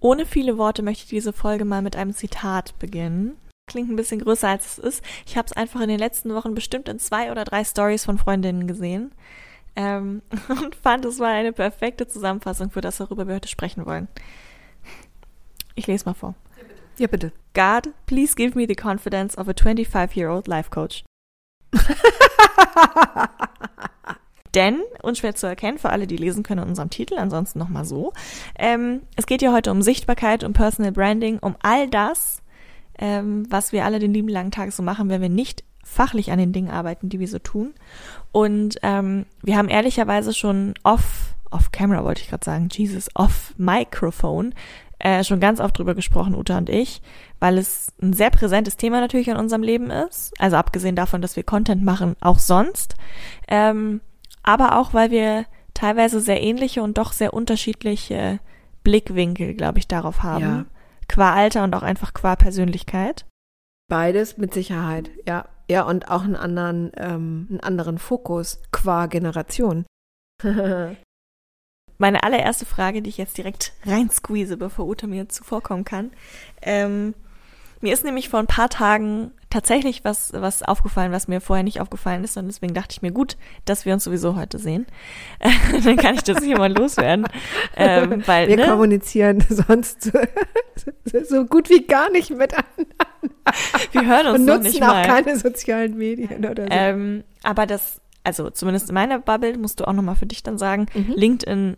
Ohne viele Worte möchte ich diese Folge mal mit einem Zitat beginnen. Klingt ein bisschen größer als es ist. Ich habe es einfach in den letzten Wochen bestimmt in zwei oder drei Stories von Freundinnen gesehen ähm, und fand, es war eine perfekte Zusammenfassung für das, worüber wir heute sprechen wollen. Ich lese mal vor. Ja, bitte. God, please give me the confidence of a 25-year-old life coach. Denn, unschwer zu erkennen, für alle, die lesen können in unserem Titel, ansonsten nochmal so, ähm, es geht ja heute um Sichtbarkeit, um Personal Branding, um all das, ähm, was wir alle den lieben langen Tag so machen, wenn wir nicht fachlich an den Dingen arbeiten, die wir so tun. Und ähm, wir haben ehrlicherweise schon off, off camera wollte ich gerade sagen, Jesus, off Microphone, äh, schon ganz oft drüber gesprochen, Uta und ich, weil es ein sehr präsentes Thema natürlich in unserem Leben ist. Also abgesehen davon, dass wir Content machen, auch sonst. Ähm, aber auch, weil wir teilweise sehr ähnliche und doch sehr unterschiedliche Blickwinkel, glaube ich, darauf haben. Ja. Qua Alter und auch einfach qua Persönlichkeit. Beides mit Sicherheit, ja. Ja, und auch einen anderen, ähm, einen anderen Fokus qua Generation. Meine allererste Frage, die ich jetzt direkt reinsqueeze, bevor Uta mir zuvorkommen kann. Ähm, mir ist nämlich vor ein paar Tagen tatsächlich was, was aufgefallen, was mir vorher nicht aufgefallen ist. Und deswegen dachte ich mir, gut, dass wir uns sowieso heute sehen. Dann kann ich das hier mal loswerden. Ähm, weil, wir ne? kommunizieren sonst so, so, gut wie gar nicht miteinander. Wir hören uns Und nutzen nicht mal. auch keine sozialen Medien oder so. Ähm, aber das, also zumindest in meiner Bubble, musst du auch nochmal für dich dann sagen, mhm. LinkedIn,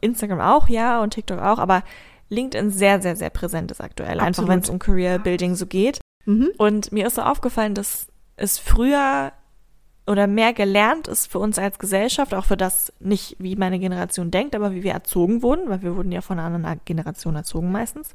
Instagram auch, ja, und TikTok auch, aber LinkedIn sehr, sehr, sehr präsent ist aktuell. Absolut. Einfach wenn es um Career Building so geht. Mhm. Und mir ist so aufgefallen, dass es früher oder mehr gelernt ist für uns als Gesellschaft, auch für das nicht, wie meine Generation denkt, aber wie wir erzogen wurden, weil wir wurden ja von einer anderen Generation erzogen meistens,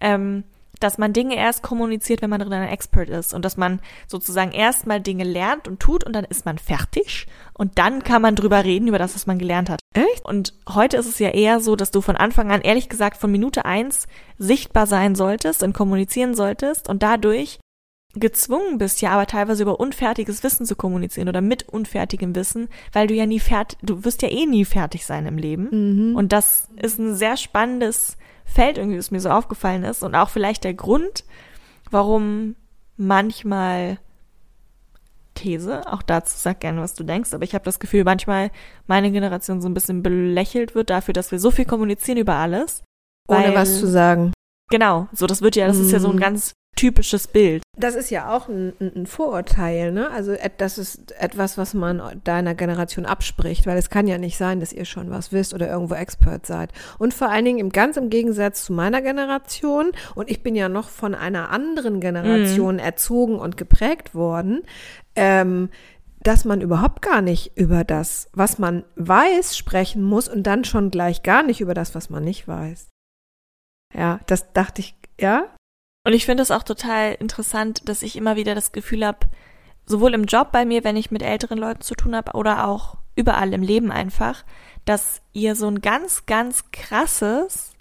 ähm, dass man Dinge erst kommuniziert, wenn man drin ein Expert ist und dass man sozusagen erstmal Dinge lernt und tut und dann ist man fertig und dann kann man drüber reden über das, was man gelernt hat. Echt? Und heute ist es ja eher so, dass du von Anfang an, ehrlich gesagt, von Minute eins sichtbar sein solltest und kommunizieren solltest und dadurch gezwungen bist, ja aber teilweise über unfertiges Wissen zu kommunizieren oder mit unfertigem Wissen, weil du ja nie fertig, du wirst ja eh nie fertig sein im Leben. Mhm. Und das ist ein sehr spannendes Feld irgendwie, was mir so aufgefallen ist und auch vielleicht der Grund, warum manchmal These, auch dazu sag gerne, was du denkst, aber ich habe das Gefühl, manchmal meine Generation so ein bisschen belächelt wird dafür, dass wir so viel kommunizieren über alles. Ohne weil, was zu sagen. Genau, so das wird ja, das ist ja so ein mhm. ganz typisches Bild. Das ist ja auch ein, ein, Vorurteil, ne? Also das ist etwas, was man deiner Generation abspricht, weil es kann ja nicht sein, dass ihr schon was wisst oder irgendwo Expert seid. Und vor allen Dingen im ganz im Gegensatz zu meiner Generation, und ich bin ja noch von einer anderen Generation mhm. erzogen und geprägt worden, ähm, dass man überhaupt gar nicht über das, was man weiß, sprechen muss und dann schon gleich gar nicht über das, was man nicht weiß. Ja, das dachte ich, ja, und ich finde es auch total interessant, dass ich immer wieder das Gefühl habe, sowohl im Job bei mir, wenn ich mit älteren Leuten zu tun habe, oder auch überall im Leben einfach, dass ihr so ein ganz, ganz krasses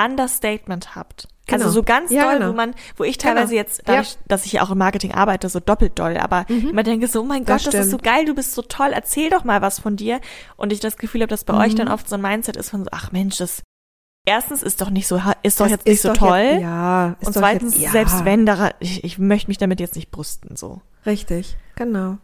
Understatement habt. Also genau. Also so ganz ja, doll, genau. wo man, wo ich teilweise genau. jetzt, dadurch, ja. dass ich ja auch im Marketing arbeite, so doppelt doll, aber mhm. immer denke so, oh mein Gott, das, das ist so geil, du bist so toll, erzähl doch mal was von dir. Und ich das Gefühl habe, dass bei mhm. euch dann oft so ein Mindset ist von so, ach Mensch, das erstens ist doch nicht so ist doch das jetzt nicht so toll. Jetzt, ja. und zweitens, jetzt, ja. selbst wenn da ich, ich möchte mich damit jetzt nicht brüsten so. Richtig, genau.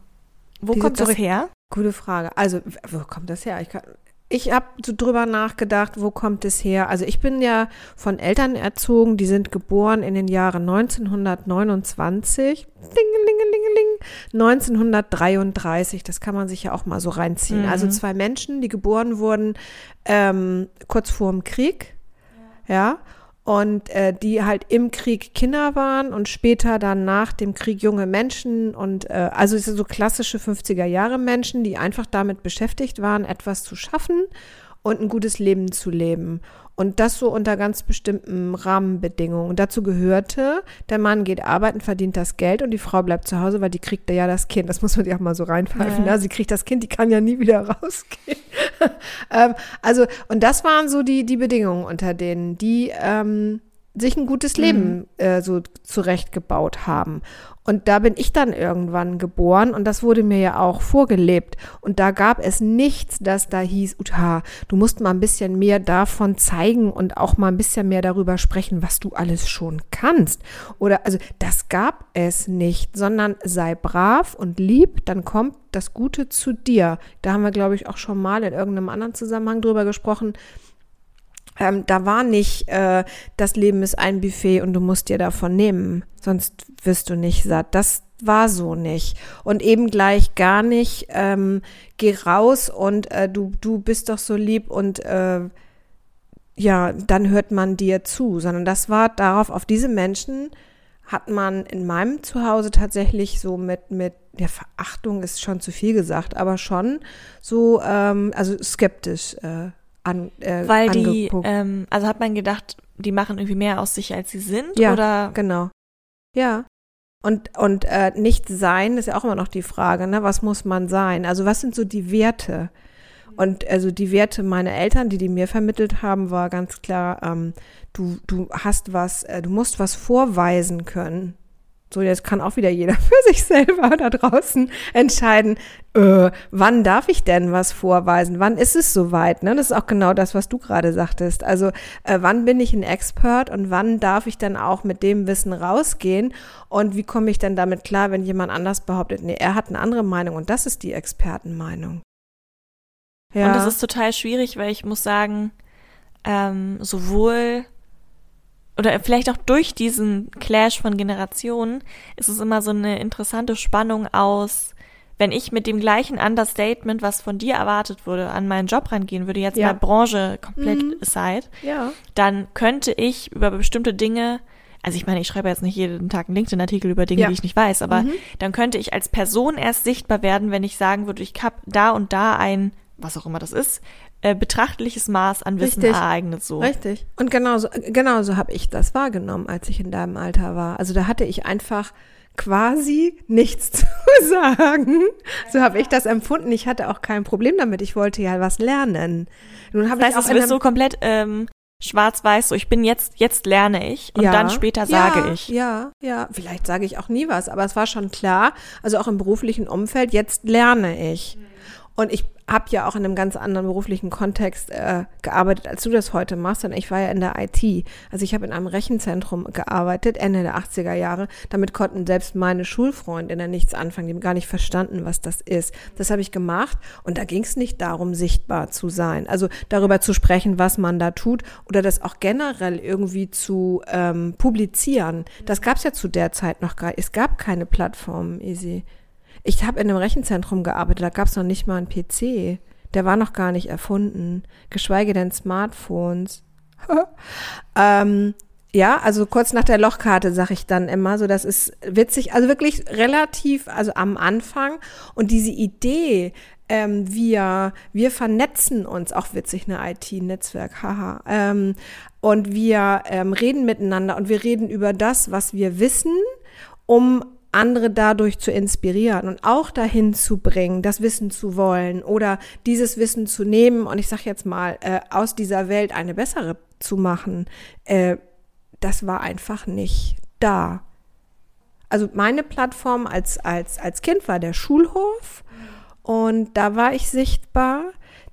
Wo Diese kommt das her? Gute Frage. Also wo kommt das her? Ich kann, ich habe so drüber nachgedacht, wo kommt es her? Also ich bin ja von Eltern erzogen, die sind geboren in den Jahren 1929, Dingelingelingeling, 1933, das kann man sich ja auch mal so reinziehen. Mhm. Also zwei Menschen, die geboren wurden ähm, kurz vor dem Krieg, ja, und äh, die halt im Krieg Kinder waren und später dann nach dem Krieg junge Menschen und äh, also so klassische 50er Jahre Menschen, die einfach damit beschäftigt waren, etwas zu schaffen und ein gutes Leben zu leben. Und das so unter ganz bestimmten Rahmenbedingungen. Und dazu gehörte, der Mann geht arbeiten, verdient das Geld und die Frau bleibt zu Hause, weil die kriegt ja das Kind. Das muss man sich auch mal so reinpfeifen. Ja. Ne? Sie kriegt das Kind, die kann ja nie wieder rausgehen. ähm, also, und das waren so die, die Bedingungen, unter denen die ähm, sich ein gutes Leben mhm. äh, so zurechtgebaut haben. Und da bin ich dann irgendwann geboren und das wurde mir ja auch vorgelebt. Und da gab es nichts, das da hieß, Uta, du musst mal ein bisschen mehr davon zeigen und auch mal ein bisschen mehr darüber sprechen, was du alles schon kannst. Oder also das gab es nicht, sondern sei brav und lieb, dann kommt das Gute zu dir. Da haben wir, glaube ich, auch schon mal in irgendeinem anderen Zusammenhang drüber gesprochen ähm, da war nicht, äh, das Leben ist ein Buffet und du musst dir davon nehmen, sonst wirst du nicht satt. Das war so nicht. Und eben gleich gar nicht, ähm, geh raus und äh, du, du bist doch so lieb und äh, ja, dann hört man dir zu, sondern das war darauf, auf diese Menschen hat man in meinem Zuhause tatsächlich so mit, mit, ja, Verachtung ist schon zu viel gesagt, aber schon so, ähm, also skeptisch äh, an, äh, Weil die, ähm, also hat man gedacht, die machen irgendwie mehr aus sich, als sie sind? Ja, oder? genau. Ja. Und, und äh, nicht sein ist ja auch immer noch die Frage, ne? Was muss man sein? Also was sind so die Werte? Und also die Werte meiner Eltern, die die mir vermittelt haben, war ganz klar, ähm, du, du hast was, äh, du musst was vorweisen können. So, jetzt kann auch wieder jeder für sich selber da draußen entscheiden, äh, wann darf ich denn was vorweisen? Wann ist es soweit? Ne? Das ist auch genau das, was du gerade sagtest. Also, äh, wann bin ich ein Expert und wann darf ich dann auch mit dem Wissen rausgehen? Und wie komme ich denn damit klar, wenn jemand anders behauptet, nee, er hat eine andere Meinung und das ist die Expertenmeinung? Ja. Und das ist total schwierig, weil ich muss sagen, ähm, sowohl oder vielleicht auch durch diesen Clash von Generationen ist es immer so eine interessante Spannung aus, wenn ich mit dem gleichen Understatement, was von dir erwartet wurde, an meinen Job rangehen würde, jetzt ja. mal Branche komplett mhm. aside, ja. dann könnte ich über bestimmte Dinge, also ich meine, ich schreibe jetzt nicht jeden Tag einen LinkedIn-Artikel über Dinge, ja. die ich nicht weiß, aber mhm. dann könnte ich als Person erst sichtbar werden, wenn ich sagen würde, ich habe da und da ein was auch immer das ist, äh, betrachtliches Maß an Wissen Richtig. ereignet so. Richtig. Und genauso, genauso habe ich das wahrgenommen, als ich in deinem Alter war. Also da hatte ich einfach quasi nichts zu sagen. So habe ich das empfunden. Ich hatte auch kein Problem damit. Ich wollte ja was lernen. Nun habe das heißt, ich auch es so komplett ähm, schwarz-weiß, so ich bin jetzt, jetzt lerne ich und ja, dann später sage ja, ich. Ja, ja, vielleicht sage ich auch nie was, aber es war schon klar, also auch im beruflichen Umfeld, jetzt lerne ich. Und ich habe ja auch in einem ganz anderen beruflichen Kontext äh, gearbeitet, als du das heute machst. Und ich war ja in der IT. Also ich habe in einem Rechenzentrum gearbeitet, Ende der 80er Jahre. Damit konnten selbst meine Schulfreundinnen nichts anfangen. Die haben gar nicht verstanden, was das ist. Das habe ich gemacht. Und da ging es nicht darum, sichtbar zu sein. Also darüber zu sprechen, was man da tut oder das auch generell irgendwie zu ähm, publizieren. Das gab es ja zu der Zeit noch gar. Es gab keine Plattformen, Easy. Ich habe in einem Rechenzentrum gearbeitet, da gab es noch nicht mal einen PC. Der war noch gar nicht erfunden, geschweige denn Smartphones. ähm, ja, also kurz nach der Lochkarte sage ich dann immer, so das ist witzig, also wirklich relativ, also am Anfang und diese Idee, ähm, wir wir vernetzen uns, auch witzig, eine IT-Netzwerk, haha, ähm, und wir ähm, reden miteinander und wir reden über das, was wir wissen, um andere dadurch zu inspirieren und auch dahin zu bringen, das Wissen zu wollen oder dieses Wissen zu nehmen und ich sage jetzt mal, äh, aus dieser Welt eine bessere zu machen, äh, das war einfach nicht da. Also meine Plattform als, als, als Kind war der Schulhof und da war ich sichtbar.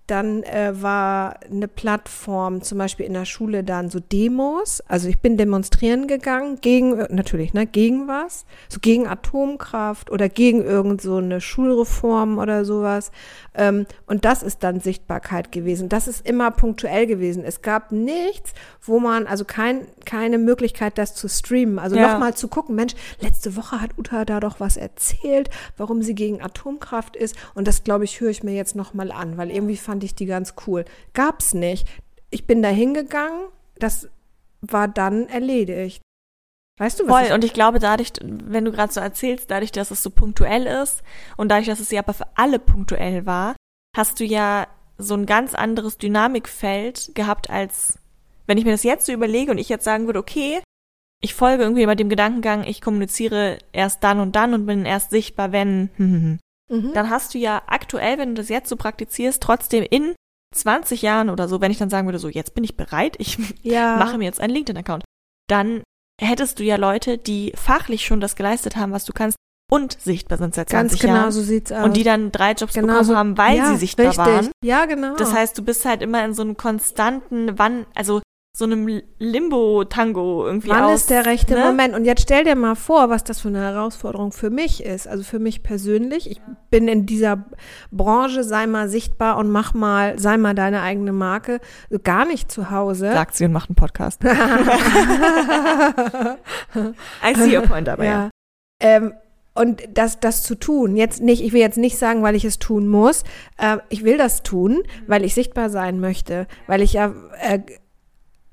Dann äh, war eine Plattform, zum Beispiel in der Schule dann so Demos. Also ich bin demonstrieren gegangen gegen, natürlich, ne, gegen was, so gegen Atomkraft oder gegen irgend so eine Schulreform oder sowas. Ähm, und das ist dann Sichtbarkeit gewesen. Das ist immer punktuell gewesen. Es gab nichts, wo man, also kein, keine Möglichkeit, das zu streamen. Also ja. nochmal zu gucken, Mensch, letzte Woche hat Uta da doch was erzählt, warum sie gegen Atomkraft ist. Und das, glaube ich, höre ich mir jetzt nochmal an, weil irgendwie fand ich die ganz cool. Gab's nicht. Ich bin da hingegangen, das war dann erledigt. Weißt du, was Voll, ich und ich glaube, dadurch, wenn du gerade so erzählst, dadurch, dass es so punktuell ist und dadurch, dass es ja aber für alle punktuell war, hast du ja so ein ganz anderes Dynamikfeld gehabt als wenn ich mir das jetzt so überlege und ich jetzt sagen würde, okay, ich folge irgendwie immer dem Gedankengang, ich kommuniziere erst dann und dann und bin erst sichtbar, wenn, mhm. dann hast du ja aktuell, wenn du das jetzt so praktizierst, trotzdem in 20 Jahren oder so, wenn ich dann sagen würde, so jetzt bin ich bereit, ich Ja. mache mir jetzt einen LinkedIn-Account, dann hättest du ja Leute, die fachlich schon das geleistet haben, was du kannst und sichtbar sind seit Ganz 20 genau Jahren. so sieht's aus. Und die dann drei Jobs Genau bekommen so- haben, weil ja, sie sichtbar richtig. waren. Ja, genau. Das heißt, du bist halt immer in so einem konstanten, wann, also so einem Limbo-Tango irgendwie Wann aus. ist der rechte ne? Moment? Und jetzt stell dir mal vor, was das für eine Herausforderung für mich ist. Also für mich persönlich. Ich bin in dieser Branche, sei mal sichtbar und mach mal, sei mal deine eigene Marke, gar nicht zu Hause. Sagt sie und macht einen Podcast. I see your point aber, ja. ja. Ähm, und das, das zu tun, jetzt nicht, ich will jetzt nicht sagen, weil ich es tun muss, äh, ich will das tun, weil ich sichtbar sein möchte, weil ich ja äh,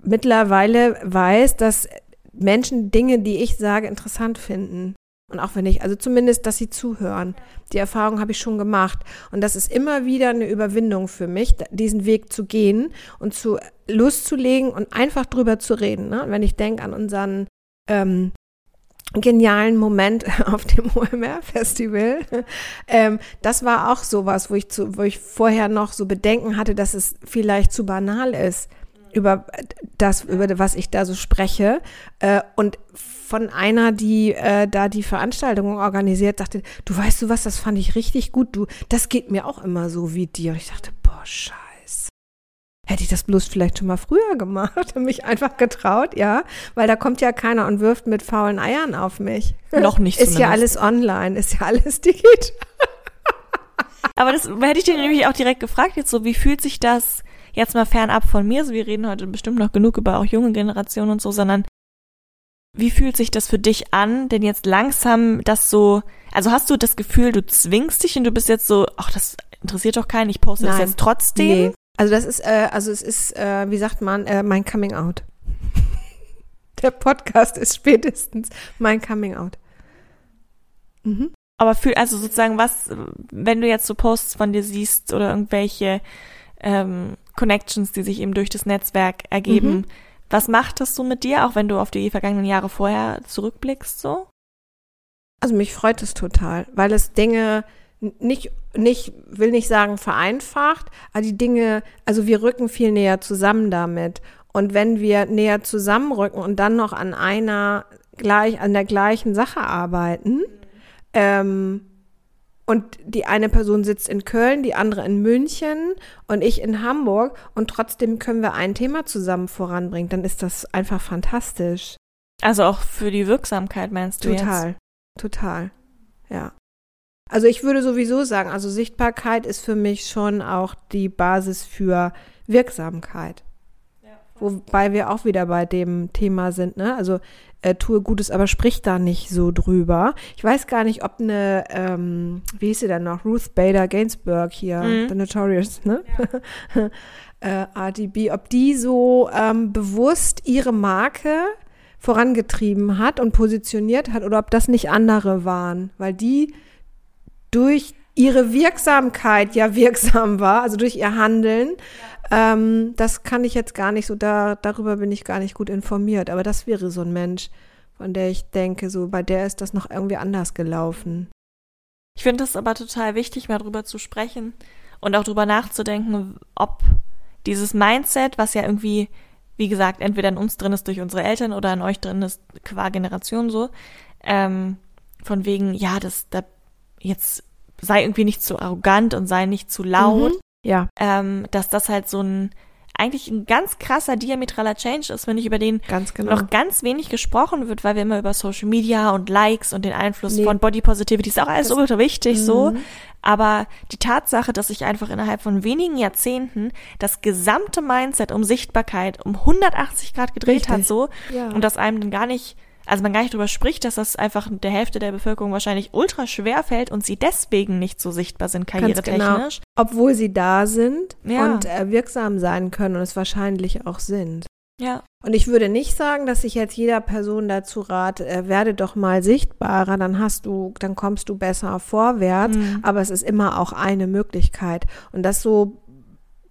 mittlerweile weiß, dass Menschen Dinge, die ich sage, interessant finden. Und auch wenn ich, also zumindest, dass sie zuhören. Die Erfahrung habe ich schon gemacht. Und das ist immer wieder eine Überwindung für mich, diesen Weg zu gehen und zu loszulegen und einfach drüber zu reden. Ne? Wenn ich denke an unseren ähm, genialen Moment auf dem OMR-Festival. ähm, das war auch sowas, wo ich, zu, wo ich vorher noch so Bedenken hatte, dass es vielleicht zu banal ist über das, über was ich da so spreche. Äh, und von einer, die äh, da die Veranstaltung organisiert, dachte, du weißt du was, das fand ich richtig gut. Du, das geht mir auch immer so wie dir. Und ich dachte, boah, scheiße. Hätte ich das bloß vielleicht schon mal früher gemacht und mich einfach getraut, ja, weil da kommt ja keiner und wirft mit faulen Eiern auf mich. Noch nicht Ist ja zumindest. alles online, ist ja alles digital. Aber das hätte ich dir nämlich auch direkt gefragt, jetzt so, wie fühlt sich das jetzt mal fernab von mir, so wir reden heute bestimmt noch genug über auch junge Generationen und so, sondern wie fühlt sich das für dich an, denn jetzt langsam das so, also hast du das Gefühl, du zwingst dich und du bist jetzt so, ach, das interessiert doch keinen, ich poste das Nein. jetzt trotzdem? Nee. Also das ist, äh, also es ist, äh, wie sagt man, äh, mein Coming Out. Der Podcast ist spätestens mein Coming Out. Mhm. Aber fühl, also sozusagen was, wenn du jetzt so Posts von dir siehst oder irgendwelche ähm, Connections, die sich eben durch das Netzwerk ergeben, Mhm. was macht das so mit dir, auch wenn du auf die vergangenen Jahre vorher zurückblickst so? Also mich freut es total, weil es Dinge nicht, nicht, will nicht sagen vereinfacht, aber die Dinge, also wir rücken viel näher zusammen damit. Und wenn wir näher zusammenrücken und dann noch an einer gleich, an der gleichen Sache arbeiten, ähm, und die eine Person sitzt in Köln, die andere in München und ich in Hamburg und trotzdem können wir ein Thema zusammen voranbringen, dann ist das einfach fantastisch. Also auch für die Wirksamkeit meinst du Total, total, ja. Also ich würde sowieso sagen, also Sichtbarkeit ist für mich schon auch die Basis für Wirksamkeit. Wobei wir auch wieder bei dem Thema sind, ne? Also äh, tue Gutes, aber sprich da nicht so drüber. Ich weiß gar nicht, ob eine, ähm, wie hieß sie denn noch, Ruth Bader Gainsbourg hier, Mhm. The Notorious, ne? äh, RDB, ob die so ähm, bewusst ihre Marke vorangetrieben hat und positioniert hat oder ob das nicht andere waren, weil die durch ihre Wirksamkeit ja wirksam war, also durch ihr Handeln. Ähm, das kann ich jetzt gar nicht so, da, darüber bin ich gar nicht gut informiert, aber das wäre so ein Mensch, von der ich denke, so bei der ist das noch irgendwie anders gelaufen. Ich finde es aber total wichtig, mal drüber zu sprechen und auch drüber nachzudenken, ob dieses Mindset, was ja irgendwie, wie gesagt, entweder in uns drin ist durch unsere Eltern oder in euch drin ist qua Generation so, ähm, von wegen, ja, das, da, jetzt sei irgendwie nicht zu arrogant und sei nicht zu laut, Mhm. Ja, ähm, dass das halt so ein, eigentlich ein ganz krasser diametraler Change ist, wenn ich über den ganz genau. noch ganz wenig gesprochen wird, weil wir immer über Social Media und Likes und den Einfluss Nee. von Body Positivity ist auch alles Das- ultra wichtig so. Mhm. Aber die Tatsache, dass sich einfach innerhalb von wenigen Jahrzehnten das gesamte Mindset um Sichtbarkeit um 180 Grad gedreht Richtig. hat so Ja. und dass einem dann gar nicht, also man gar nicht drüber spricht, dass das einfach der Hälfte der Bevölkerung wahrscheinlich ultra schwer fällt und sie deswegen nicht so sichtbar sind genau. karrieretechnisch. Obwohl sie da sind Ja. und äh, wirksam sein können und es wahrscheinlich auch sind. Ja. Und ich würde nicht sagen, dass ich jetzt jeder Person dazu rate, äh, werde doch mal sichtbarer, dann hast du, dann kommst du besser vorwärts. Mhm. Aber es ist immer auch eine Möglichkeit. Und das so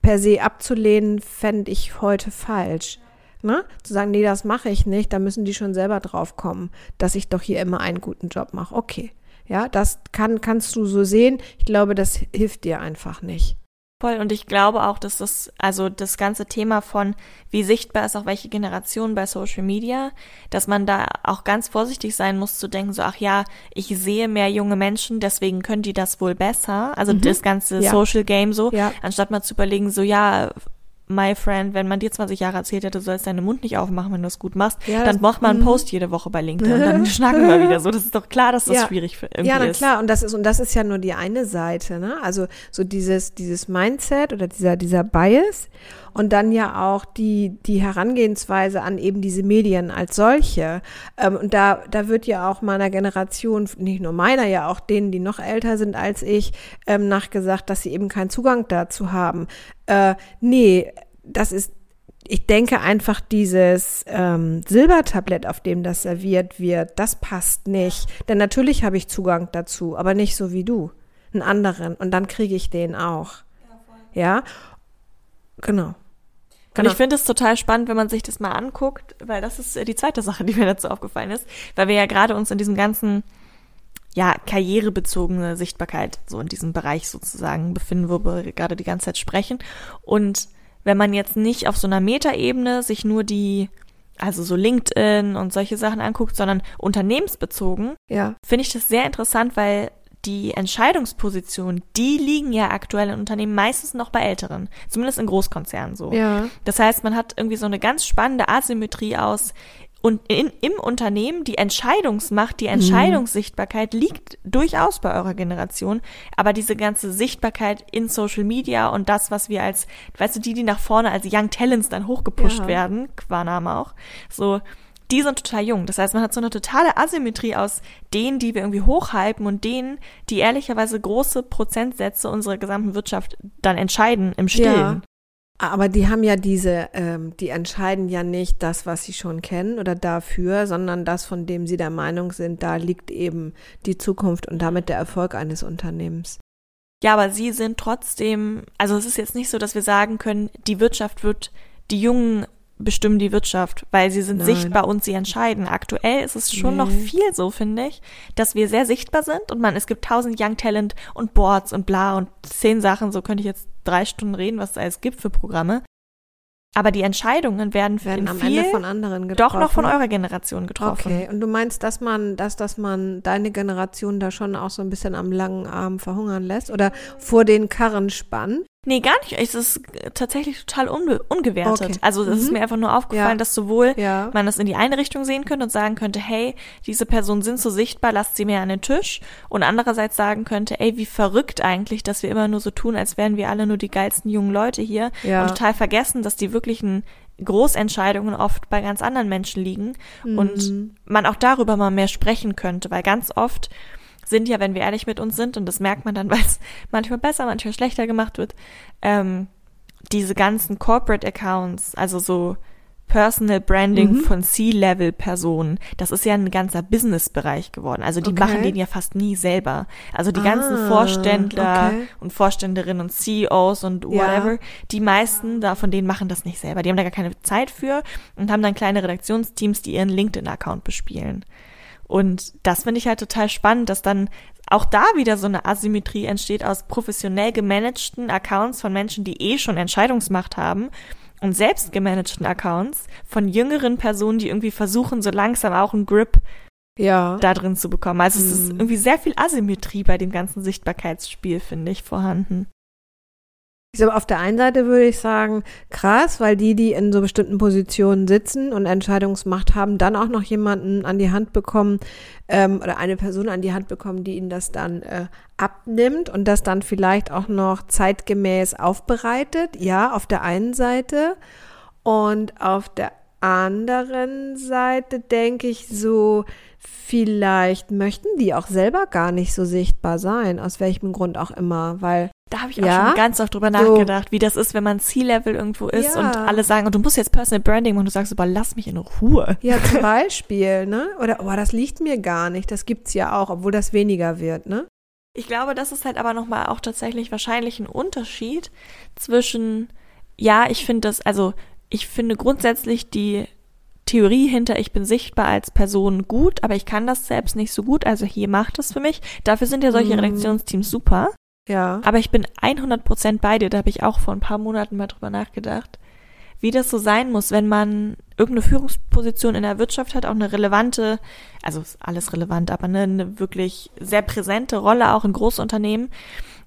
per se abzulehnen, fände ich heute falsch. Ne? Zu sagen, nee, das mache ich nicht, da müssen die schon selber drauf kommen, dass ich doch hier immer einen guten Job mache. Okay. Ja, das kann, kannst du so sehen. Ich glaube, das hilft dir einfach nicht. Voll. Und ich glaube auch, dass das, also das ganze Thema von, wie sichtbar ist auch welche Generation bei Social Media, dass man da auch ganz vorsichtig sein muss zu denken, so, ach ja, ich sehe mehr junge Menschen, deswegen können die das wohl besser. Also mhm. das ganze ja. Social Game so, ja. anstatt mal zu überlegen, so, ja, my friend, wenn man dir 20 Jahre erzählt hätte, du sollst deinen Mund nicht aufmachen, wenn du es gut machst, ja, dann macht man einen mhm. Post jede Woche bei LinkedIn und dann schnacken wir wieder so. Das ist doch klar, dass das ja. schwierig für irgendwie Ja, na klar. Und das ist, und das ist ja nur die eine Seite, ne? Also, so dieses, dieses Mindset oder dieser, dieser Bias und dann ja auch die, die Herangehensweise an eben diese Medien als solche. Ähm, und da, da wird ja auch meiner Generation, nicht nur meiner, ja auch denen, die noch älter sind als ich, ähm, nachgesagt, dass sie eben keinen Zugang dazu haben. Äh, nee, das ist ich denke einfach, dieses ähm, Silbertablett, auf dem das serviert wird, das passt nicht. Denn natürlich habe ich Zugang dazu, aber nicht so wie du. Einen anderen. Und dann kriege ich den auch. Ja, genau. Und ich finde es total spannend, wenn man sich das mal anguckt, weil das ist die zweite Sache, die mir dazu aufgefallen ist, weil wir ja gerade uns in diesem ganzen ja, karrierebezogene Sichtbarkeit so in diesem Bereich sozusagen befinden, wo wir gerade die ganze Zeit sprechen. Und wenn man jetzt nicht auf so einer Metaebene sich nur die also so LinkedIn und solche Sachen anguckt, sondern unternehmensbezogen, ja. finde ich das sehr interessant, weil die Entscheidungspositionen, die liegen ja aktuell in Unternehmen meistens noch bei Älteren, zumindest in Großkonzernen so. Ja. Das heißt, man hat irgendwie so eine ganz spannende Asymmetrie aus und in, im Unternehmen die Entscheidungsmacht, die mhm. Entscheidungssichtbarkeit liegt durchaus bei eurer Generation, aber diese ganze Sichtbarkeit in Social Media und das, was wir als, weißt du, die, die nach vorne als Young Talents dann hochgepusht ja. werden, qua Name auch, so, die sind total jung. Das heißt, man hat so eine totale Asymmetrie aus denen, die wir irgendwie hochhypen und denen, die ehrlicherweise große Prozentsätze unserer gesamten Wirtschaft dann entscheiden im Stillen. Ja. Aber die haben ja diese, ähm, die entscheiden ja nicht das, was sie schon kennen oder dafür, sondern das, von dem sie der Meinung sind, da liegt eben die Zukunft und damit der Erfolg eines Unternehmens. Ja, aber sie sind trotzdem, also es ist jetzt nicht so, dass wir sagen können, die Wirtschaft wird die jungen bestimmen die Wirtschaft, weil sie sind Nein. sichtbar und sie entscheiden. Aktuell ist es schon nee. noch viel so, finde ich, dass wir sehr sichtbar sind und man, es gibt tausend Young Talent und Boards und bla und zehn Sachen, so könnte ich jetzt drei Stunden reden, was es alles gibt für Programme. Aber die Entscheidungen werden, werden am viel Ende von anderen getroffen. Doch noch von eurer Generation getroffen. Okay, und du meinst, dass man, dass, dass man deine Generation da schon auch so ein bisschen am langen Arm verhungern lässt oder vor den Karren spannt? Nee, gar nicht. Es ist tatsächlich total unbe ungewertet. Okay. Also es mhm. ist mir einfach nur aufgefallen, ja. dass sowohl ja. man das in die eine Richtung sehen könnte und sagen könnte, hey, diese Personen sind so sichtbar, lasst sie mehr an den Tisch. Und andererseits sagen könnte, ey, wie verrückt eigentlich, dass wir immer nur so tun, als wären wir alle nur die geilsten jungen Leute hier. Ja. Und total vergessen, dass die wirklichen Großentscheidungen oft bei ganz anderen Menschen liegen. Mhm. Und man auch darüber mal mehr sprechen könnte, weil ganz oft sind ja, wenn wir ehrlich mit uns sind, und das merkt man dann, weil es manchmal besser, manchmal schlechter gemacht wird, ähm, diese ganzen Corporate Accounts, also so Personal Branding mhm. von C-Level-Personen, das ist ja ein ganzer Business-Bereich geworden. Also die okay. machen den ja fast nie selber. Also die ah, ganzen Vorständler okay. und Vorständerinnen und CEOs und whatever, ja. die meisten da von denen machen das nicht selber. Die haben da gar keine Zeit für und haben dann kleine Redaktionsteams, die ihren LinkedIn-Account bespielen. Und das finde ich halt total spannend, dass dann auch da wieder so eine Asymmetrie entsteht aus professionell gemanagten Accounts von Menschen, die eh schon Entscheidungsmacht haben und selbst gemanagten Accounts von jüngeren Personen, die irgendwie versuchen, so langsam auch einen Grip ja. da drin zu bekommen. Also es ist hm. irgendwie sehr viel Asymmetrie bei dem ganzen Sichtbarkeitsspiel, finde ich, vorhanden. Ich auf der einen Seite würde ich sagen, krass, weil die, die in so bestimmten Positionen sitzen und Entscheidungsmacht haben, dann auch noch jemanden an die Hand bekommen ähm, oder eine Person an die Hand bekommen, die ihnen das dann äh, abnimmt und das dann vielleicht auch noch zeitgemäß aufbereitet. Ja, auf der einen Seite. Und auf der anderen Seite denke ich so, vielleicht möchten die auch selber gar nicht so sichtbar sein, aus welchem Grund auch immer, weil da habe ich auch ja? schon ganz oft drüber nachgedacht, so. wie das ist, wenn man C-Level irgendwo ist ja. und alle sagen, du musst jetzt Personal Branding machen und du sagst, aber lass mich in Ruhe. Ja, zum Beispiel, ne? Oder, oh, das liegt mir gar nicht. Das gibt's ja auch, obwohl das weniger wird, ne? Ich glaube, das ist halt aber nochmal auch tatsächlich wahrscheinlich ein Unterschied zwischen, ja, ich finde das, also ich finde grundsätzlich die Theorie hinter ich bin sichtbar als Person gut, aber ich kann das selbst nicht so gut, also hier macht es für mich. Dafür sind ja solche Mhm. Redaktionsteams super. Ja. Aber ich bin 100% bei dir, da habe ich auch vor ein paar Monaten mal drüber nachgedacht, wie das so sein muss, wenn man irgendeine Führungsposition in der Wirtschaft hat, auch eine relevante, also ist alles relevant, aber eine, eine wirklich sehr präsente Rolle auch in Großunternehmen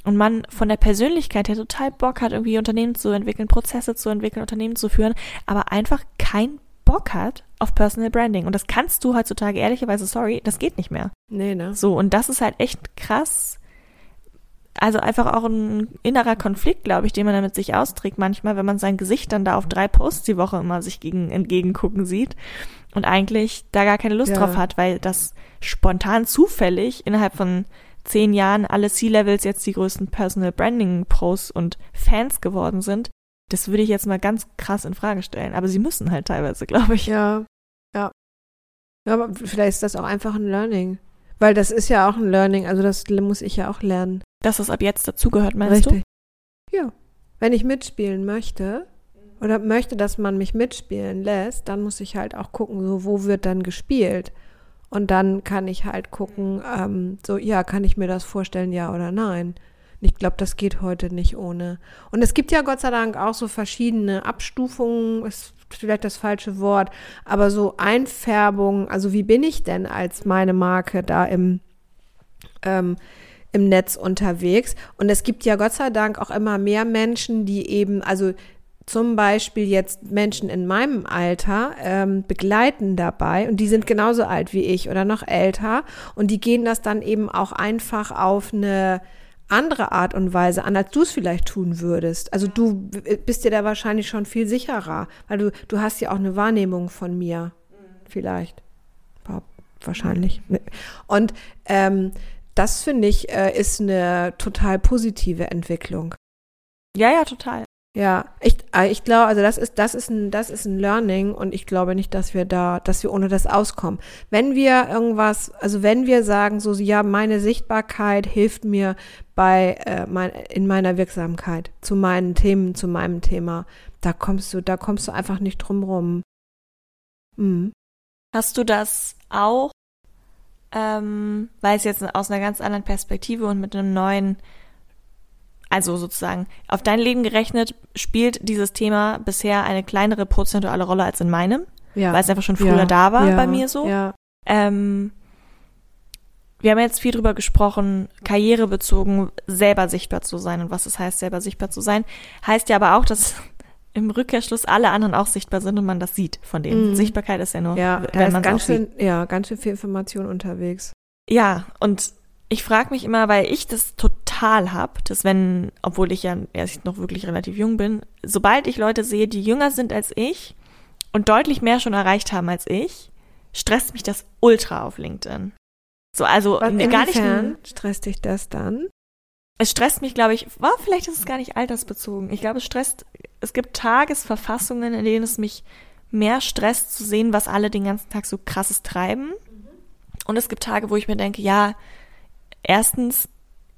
und man von der Persönlichkeit her total Bock hat, irgendwie Unternehmen zu entwickeln, Prozesse zu entwickeln, Unternehmen zu führen, aber einfach kein Bock hat auf Personal Branding. Und das kannst du heutzutage ehrlicherweise, sorry, das geht nicht mehr. Nee, ne? So, und das ist halt echt krass. Also einfach auch ein innerer Konflikt, glaube ich, den man damit sich austrägt manchmal, wenn man sein Gesicht dann da auf drei Posts die Woche immer sich gegen entgegengucken sieht und eigentlich da gar keine Lust Ja. drauf hat, weil das spontan zufällig innerhalb von zehn Jahren alle C-Levels jetzt die größten Personal Branding Pros und Fans geworden sind. Das würde ich jetzt mal ganz krass in Frage stellen. Aber sie müssen halt teilweise, glaube ich. Ja, ja. Ja, aber vielleicht ist das auch einfach ein Learning. Weil das ist ja auch ein Learning, also das muss ich ja auch lernen. Dass das ab jetzt dazugehört, meinst Richtig. Ja. Wenn ich mitspielen möchte oder möchte, dass man mich mitspielen lässt, dann muss ich halt auch gucken, so wo wird dann gespielt. Und dann kann ich halt gucken, ähm, so ja, kann ich mir das vorstellen, ja oder nein. Und Ich glaube, das geht heute nicht ohne. Und es gibt ja Gott sei Dank auch so verschiedene Abstufungen, ist vielleicht das falsche Wort, aber so Einfärbungen, also wie bin ich denn als meine Marke da im, ähm, im Netz unterwegs? Und es gibt ja Gott sei Dank auch immer mehr Menschen, die eben, also zum Beispiel jetzt Menschen in meinem Alter ähm, begleiten dabei und die sind genauso alt wie ich oder noch älter und die gehen das dann eben auch einfach auf eine andere Art und Weise an, als du es vielleicht tun würdest. Also du bist dir da wahrscheinlich schon viel sicherer, weil du, du hast ja auch eine Wahrnehmung von mir. Vielleicht. Wa- Wahrscheinlich. Und ähm, das finde ich äh, ist eine total positive Entwicklung. Ja, ja, total. Ja, ich, äh, ich glaube, also das ist, das ist ein, das ist ein Learning und ich glaube nicht, dass wir da, dass wir ohne das auskommen. Wenn wir irgendwas, also wenn wir sagen, so, ja, meine Sichtbarkeit hilft mir bei, äh, mein, in meiner Wirksamkeit, zu meinen Themen, zu meinem Thema, da kommst du, da kommst du einfach nicht drum rum. Mhm. Hast du das auch, ähm, weil es jetzt aus einer ganz anderen Perspektive und mit einem neuen, also sozusagen auf dein Leben gerechnet, spielt dieses Thema bisher eine kleinere prozentuale Rolle als in meinem, Ja. weil es einfach schon früher ja, da war ja, bei mir so. Ja. Ähm, wir haben jetzt viel drüber gesprochen, karrierebezogen selber sichtbar zu sein und was es heißt, selber sichtbar zu sein. Heißt ja aber auch, dass im Rückkehrschluss alle anderen auch sichtbar sind und man das sieht von denen. Mhm. Sichtbarkeit ist ja nur, Ja, wenn man ganz sieht. schön, ja, ganz schön viel Information unterwegs. Ja, und ich frage mich immer, weil ich das total hab, dass wenn, obwohl ich ja erst noch wirklich relativ jung bin, sobald ich Leute sehe, die jünger sind als ich und deutlich mehr schon erreicht haben als ich, stresst mich das ultra auf LinkedIn. So, also Was, gar nicht. stresst dich das dann? Es stresst mich, glaube ich, war vielleicht ist es gar nicht altersbezogen. Ich glaube, es stresst, es gibt Tagesverfassungen, in denen es mich mehr stresst zu sehen, was alle den ganzen Tag so krasses treiben. Und es gibt Tage, wo ich mir denke, ja, erstens,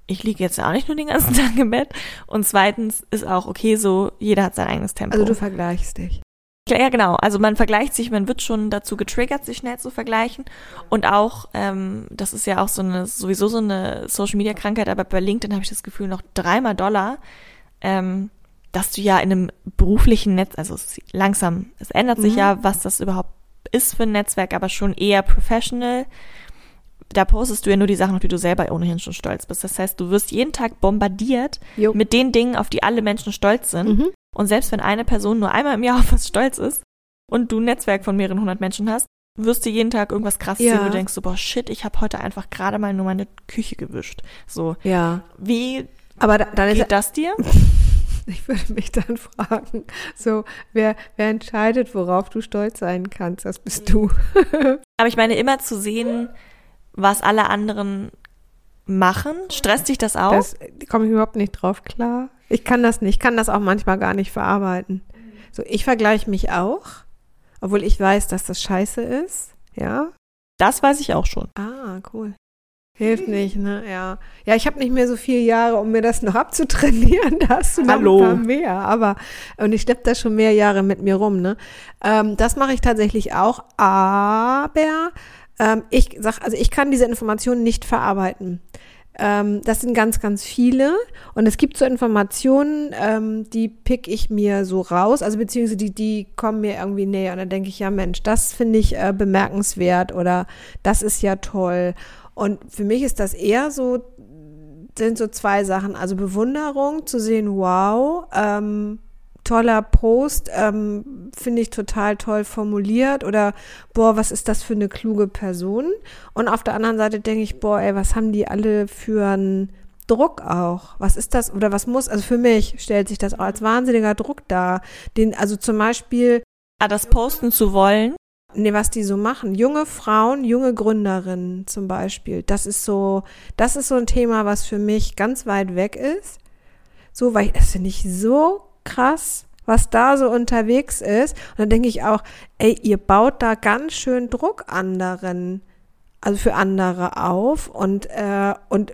ich liege jetzt ja auch nicht nur den ganzen Tag im Bett. Und zweitens ist auch okay so, jeder hat sein eigenes Tempo. Also du vergleichst dich. Ja, genau. Also man vergleicht sich, man wird schon dazu getriggert, sich schnell zu vergleichen. Und auch, ähm, das ist ja auch so eine, sowieso so eine Social Media Krankheit, aber bei LinkedIn habe ich das Gefühl noch dreimal Dollar, ähm, dass du ja in einem beruflichen Netz, also es ist langsam, es ändert sich Mhm. ja, was das überhaupt ist für ein Netzwerk, aber schon eher professional. Da postest du ja nur die Sachen, auf die du selber ohnehin schon stolz bist. Das heißt, du wirst jeden Tag bombardiert Jo. mit den Dingen, auf die alle Menschen stolz sind. Mhm. Und selbst wenn eine Person nur einmal im Jahr auf was stolz ist und du ein Netzwerk von mehreren hundert Menschen hast, wirst du jeden Tag irgendwas krass Ja. sehen, wo du denkst so, boah, shit, ich habe heute einfach gerade mal nur meine Küche gewischt. So, Ja. wie Aber da, dann ist geht das dir? Ich würde mich dann fragen, so, wer, wer entscheidet, worauf du stolz sein kannst? Das bist du. Aber ich meine, immer zu sehen, was alle anderen machen, stresst dich das auch? Das komme ich überhaupt nicht drauf klar. Ich kann das nicht, ich kann das auch manchmal gar nicht verarbeiten. So, ich vergleiche mich auch, obwohl ich weiß, dass das scheiße ist. Ja. das weiß ich auch schon. Ah, cool. Hilft nicht, ne? Ja. Ja, ich habe nicht mehr so viele Jahre, um mir das noch abzutrainieren. Da hast du noch Hallo. ein paar mehr. Aber, und ich schleppe da schon mehr Jahre mit mir rum, ne? Ähm, das mache ich tatsächlich auch. Aber ähm, ich sag, also ich kann diese Informationen nicht verarbeiten. Ähm, das sind ganz, ganz viele. Und es gibt so Informationen, ähm, die pick ich mir so raus, also beziehungsweise die, die kommen mir irgendwie näher. Und dann denke ich, ja Mensch, das finde ich äh, bemerkenswert oder das ist ja toll. Und für mich ist das eher so, sind so zwei Sachen. Also Bewunderung zu sehen, wow, ähm, toller Post, ähm, finde ich total toll formuliert oder boah, was ist das für eine kluge Person? Und auf der anderen Seite denke ich, boah, ey, was haben die alle für einen Druck auch? Was ist das oder was muss, also für mich stellt sich das auch als wahnsinniger Druck dar. Den, also zum Beispiel. Ah, das posten zu wollen? Nee, was die so machen. Junge Frauen, junge Gründerinnen zum Beispiel. Das ist so, das ist so ein Thema, was für mich ganz weit weg ist. So, weil ich, das finde ich so krass, was da so unterwegs ist. Und dann denke ich auch, ey, ihr baut da ganz schön Druck anderen, also für andere auf. Und, äh, und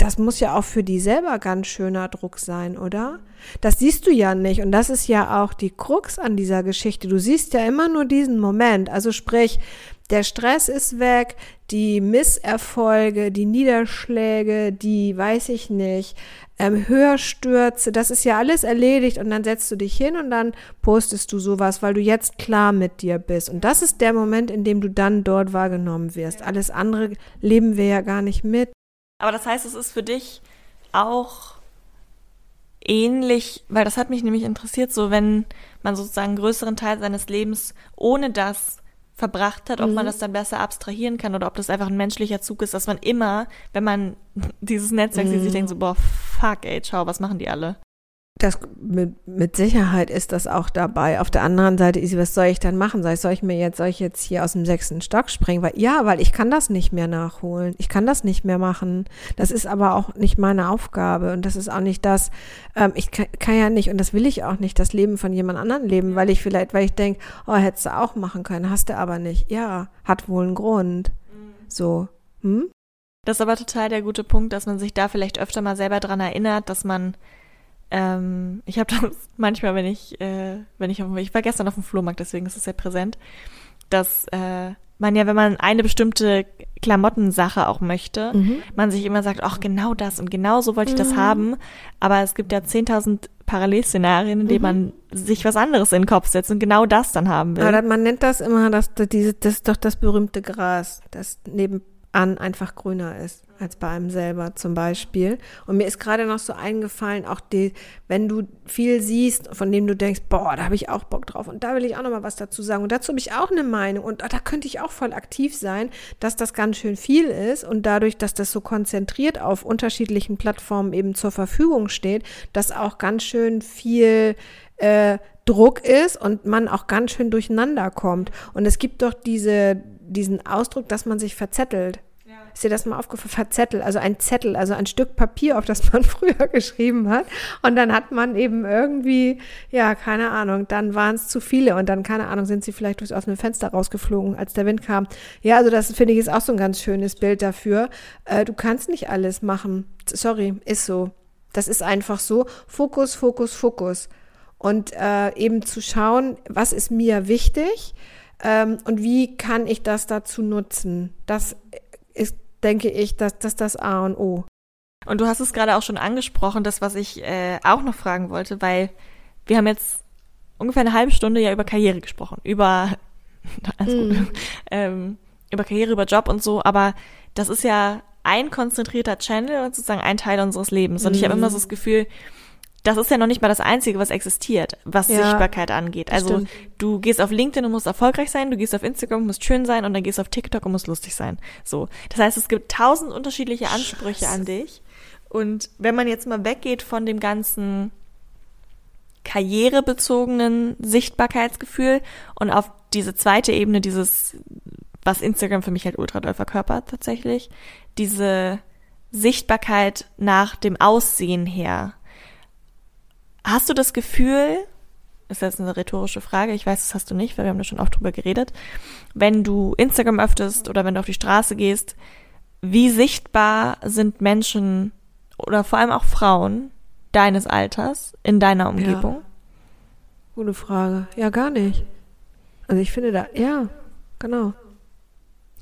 das muss ja auch für die selber ganz schöner Druck sein, oder? Das siehst du ja nicht. Und das ist ja auch die Krux an dieser Geschichte. Du siehst ja immer nur diesen Moment. Also sprich, der Stress ist weg, die Misserfolge, die Niederschläge, die weiß ich nicht, ähm, Hörstürze, das ist ja alles erledigt und dann setzt du dich hin und dann postest du sowas, weil du jetzt klar mit dir bist. Und das ist der Moment, in dem du dann dort wahrgenommen wirst. Alles andere leben wir ja gar nicht mit. Aber das heißt, es ist für dich auch ähnlich, weil das hat mich nämlich interessiert, so wenn man sozusagen einen größeren Teil seines Lebens ohne das verbracht hat, ob mhm. man das dann besser abstrahieren kann oder ob das einfach ein menschlicher Zug ist, dass man immer, wenn man dieses Netzwerk mhm. sieht, sich denkt so, boah, fuck, ey, ciao, was machen die alle? Das mit, mit Sicherheit ist das auch dabei. Auf der anderen Seite ist, was soll ich dann machen? Soll ich, soll ich mir jetzt, soll ich jetzt hier aus dem sechsten Stock springen? Weil, ja, weil ich kann das nicht mehr nachholen. Ich kann das nicht mehr machen. Das ist aber auch nicht meine Aufgabe. Und das ist auch nicht das, ähm, ich kann, kann, ja nicht, und das will ich auch nicht, das Leben von jemand anderem leben, weil ich vielleicht, weil ich denke, oh, hättest du auch machen können, hast du aber nicht. Ja, hat wohl einen Grund. Mhm. So. Hm? Das ist aber total der gute Punkt, dass man sich da vielleicht öfter mal selber dran erinnert, dass man ähm, ich habe das manchmal, wenn ich, äh, wenn ich auf, ich war gestern auf dem Flohmarkt, deswegen ist es sehr präsent, dass äh, man ja, wenn man eine bestimmte Klamottensache auch möchte, mhm. man sich immer sagt, ach genau das und genau so wollte ich das mhm. haben, aber es gibt ja 10.000 Parallelszenarien, in denen mhm. man sich was anderes in den Kopf setzt und genau das dann haben will. Aber man nennt das immer, das, das, das ist doch das berühmte Gras, das neben an einfach grüner ist als bei einem selber zum Beispiel. Und mir ist gerade noch so eingefallen, auch die, wenn du viel siehst, von dem du denkst, boah, da habe ich auch Bock drauf und da will ich auch noch mal was dazu sagen und dazu habe ich auch eine Meinung und da könnte ich auch voll aktiv sein, dass das ganz schön viel ist und dadurch, dass das so konzentriert auf unterschiedlichen Plattformen eben zur Verfügung steht, dass auch ganz schön viel äh, Druck ist und man auch ganz schön durcheinander kommt. Und es gibt doch diese diesen Ausdruck, dass man sich verzettelt. Ja. Ist dir das mal aufgefallen? Verzettelt, also ein Zettel, also ein Stück Papier, auf das man früher geschrieben hat. Und dann hat man eben irgendwie, ja, keine Ahnung, dann waren es zu viele und dann, keine Ahnung, sind sie vielleicht durchs offene Fenster rausgeflogen, als der Wind kam. Ja, also das finde ich ist auch so ein ganz schönes Bild dafür. Äh, du kannst nicht alles machen. Sorry, ist so. Das ist einfach so. Fokus, Fokus, Fokus. Und äh, eben zu schauen, was ist mir wichtig ähm, und wie kann ich das dazu nutzen? Das ist, denke ich, dass das, das A und O. Und du hast es gerade auch schon angesprochen, das, was ich äh, auch noch fragen wollte, weil wir haben jetzt ungefähr eine halbe Stunde ja über Karriere gesprochen, über mm. ähm, über Karriere, über Job und so, aber das ist ja ein konzentrierter Channel und sozusagen ein Teil unseres Lebens. Und mm. ich habe immer so das Gefühl, das ist ja noch nicht mal das Einzige, was existiert, was ja, Sichtbarkeit angeht. Also stimmt. du gehst auf LinkedIn und musst erfolgreich sein, du gehst auf Instagram und musst schön sein und dann gehst du auf TikTok und musst lustig sein. So. Das heißt, es gibt tausend unterschiedliche Ansprüche Scheiße. an dich. Und wenn man jetzt mal weggeht von dem ganzen karrierebezogenen Sichtbarkeitsgefühl und auf diese zweite Ebene, dieses, was Instagram für mich halt ultra doll verkörpert tatsächlich, diese Sichtbarkeit nach dem Aussehen her Hast du das Gefühl, ist jetzt eine rhetorische Frage, ich weiß, das hast du nicht, weil wir haben da schon oft drüber geredet, wenn du Instagram öffnest oder wenn du auf die Straße gehst, wie sichtbar sind Menschen oder vor allem auch Frauen deines Alters in deiner Umgebung? Ja. Gute Frage. Ja, gar nicht. Also ich finde da, ja, genau.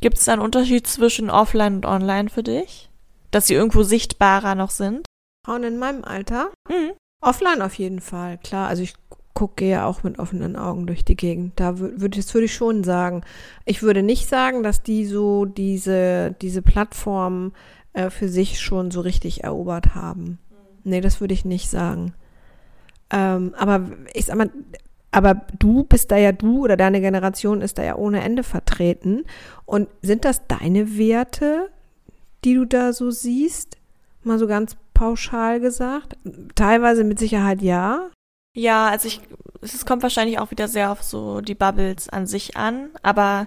Gibt es da einen Unterschied zwischen offline und online für dich? Dass sie irgendwo sichtbarer noch sind? Frauen in meinem Alter? Mhm. Offline auf jeden Fall, klar. Also ich gucke ja auch mit offenen Augen durch die Gegend. Da würde das würde ich schon sagen. Ich würde nicht sagen, dass die so diese diese Plattform äh, für sich schon so richtig erobert haben. Nee, das würde ich nicht sagen. Ähm, aber ich sag mal, aber du bist da ja du oder deine Generation ist da ja ohne Ende vertreten. Und sind das deine Werte, die du da so siehst? Mal so ganz pauschal gesagt. Teilweise mit Sicherheit ja. Ja, also ich, es kommt wahrscheinlich auch wieder sehr auf so die Bubbles an sich an, aber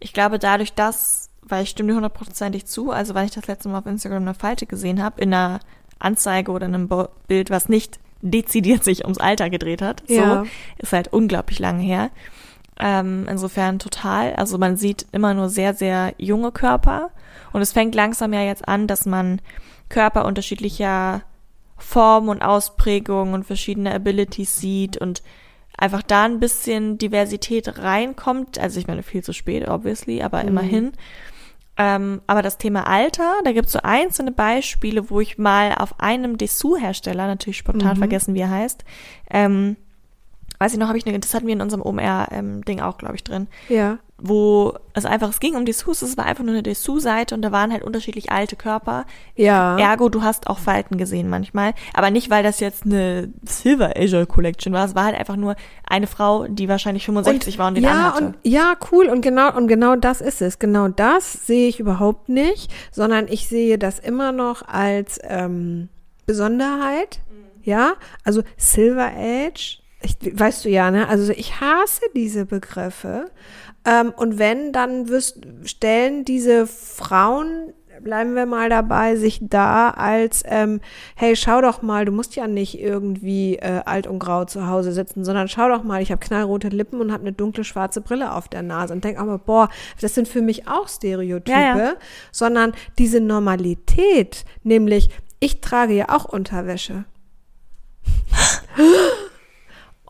ich glaube dadurch, dass, weil ich stimme dir hundertprozentig zu, also weil ich das letzte Mal auf Instagram eine Falte gesehen habe, in einer Anzeige oder einem Bild, was nicht dezidiert sich ums Alter gedreht hat. Ja. So ist halt unglaublich lange her. Ähm, insofern total. Also man sieht immer nur sehr, sehr junge Körper. Und es fängt langsam ja jetzt an, dass man Körper unterschiedlicher Formen und Ausprägungen und verschiedene Abilities sieht und einfach da ein bisschen Diversität reinkommt. Also ich meine, viel zu spät, obviously, aber mhm. immerhin. Ähm, aber das Thema Alter, da gibt es so einzelne Beispiele, wo ich mal auf einem Dessous-Hersteller, natürlich spontan mhm. vergessen, wie er heißt, ähm, weiß ich noch, habe ich eine, das hatten wir in unserem OMR-Ding ähm, auch, glaube ich, drin. Ja wo es einfach, es ging um Dessous, es war einfach nur eine Dessous-Seite und da waren halt unterschiedlich alte Körper. Ja. Ergo, du hast auch Falten gesehen manchmal. Aber nicht, weil das jetzt eine Silver Asia Collection war. Es war halt einfach nur eine Frau, die wahrscheinlich 65 und, war und den ja, anhatte. Und, ja, cool. Und genau, und genau das ist es. Genau das sehe ich überhaupt nicht, sondern ich sehe das immer noch als ähm, Besonderheit. Mhm. Ja, also Silver Age, ich, weißt du ja, ne? Also ich hasse diese Begriffe. Ähm, und wenn, dann wirst, stellen diese Frauen, bleiben wir mal dabei, sich da als, ähm, hey, schau doch mal, du musst ja nicht irgendwie äh, alt und grau zu Hause sitzen, sondern schau doch mal, ich habe knallrote Lippen und habe eine dunkle schwarze Brille auf der Nase und denk aber, boah, das sind für mich auch Stereotype, ja, ja. sondern diese Normalität, nämlich ich trage ja auch Unterwäsche.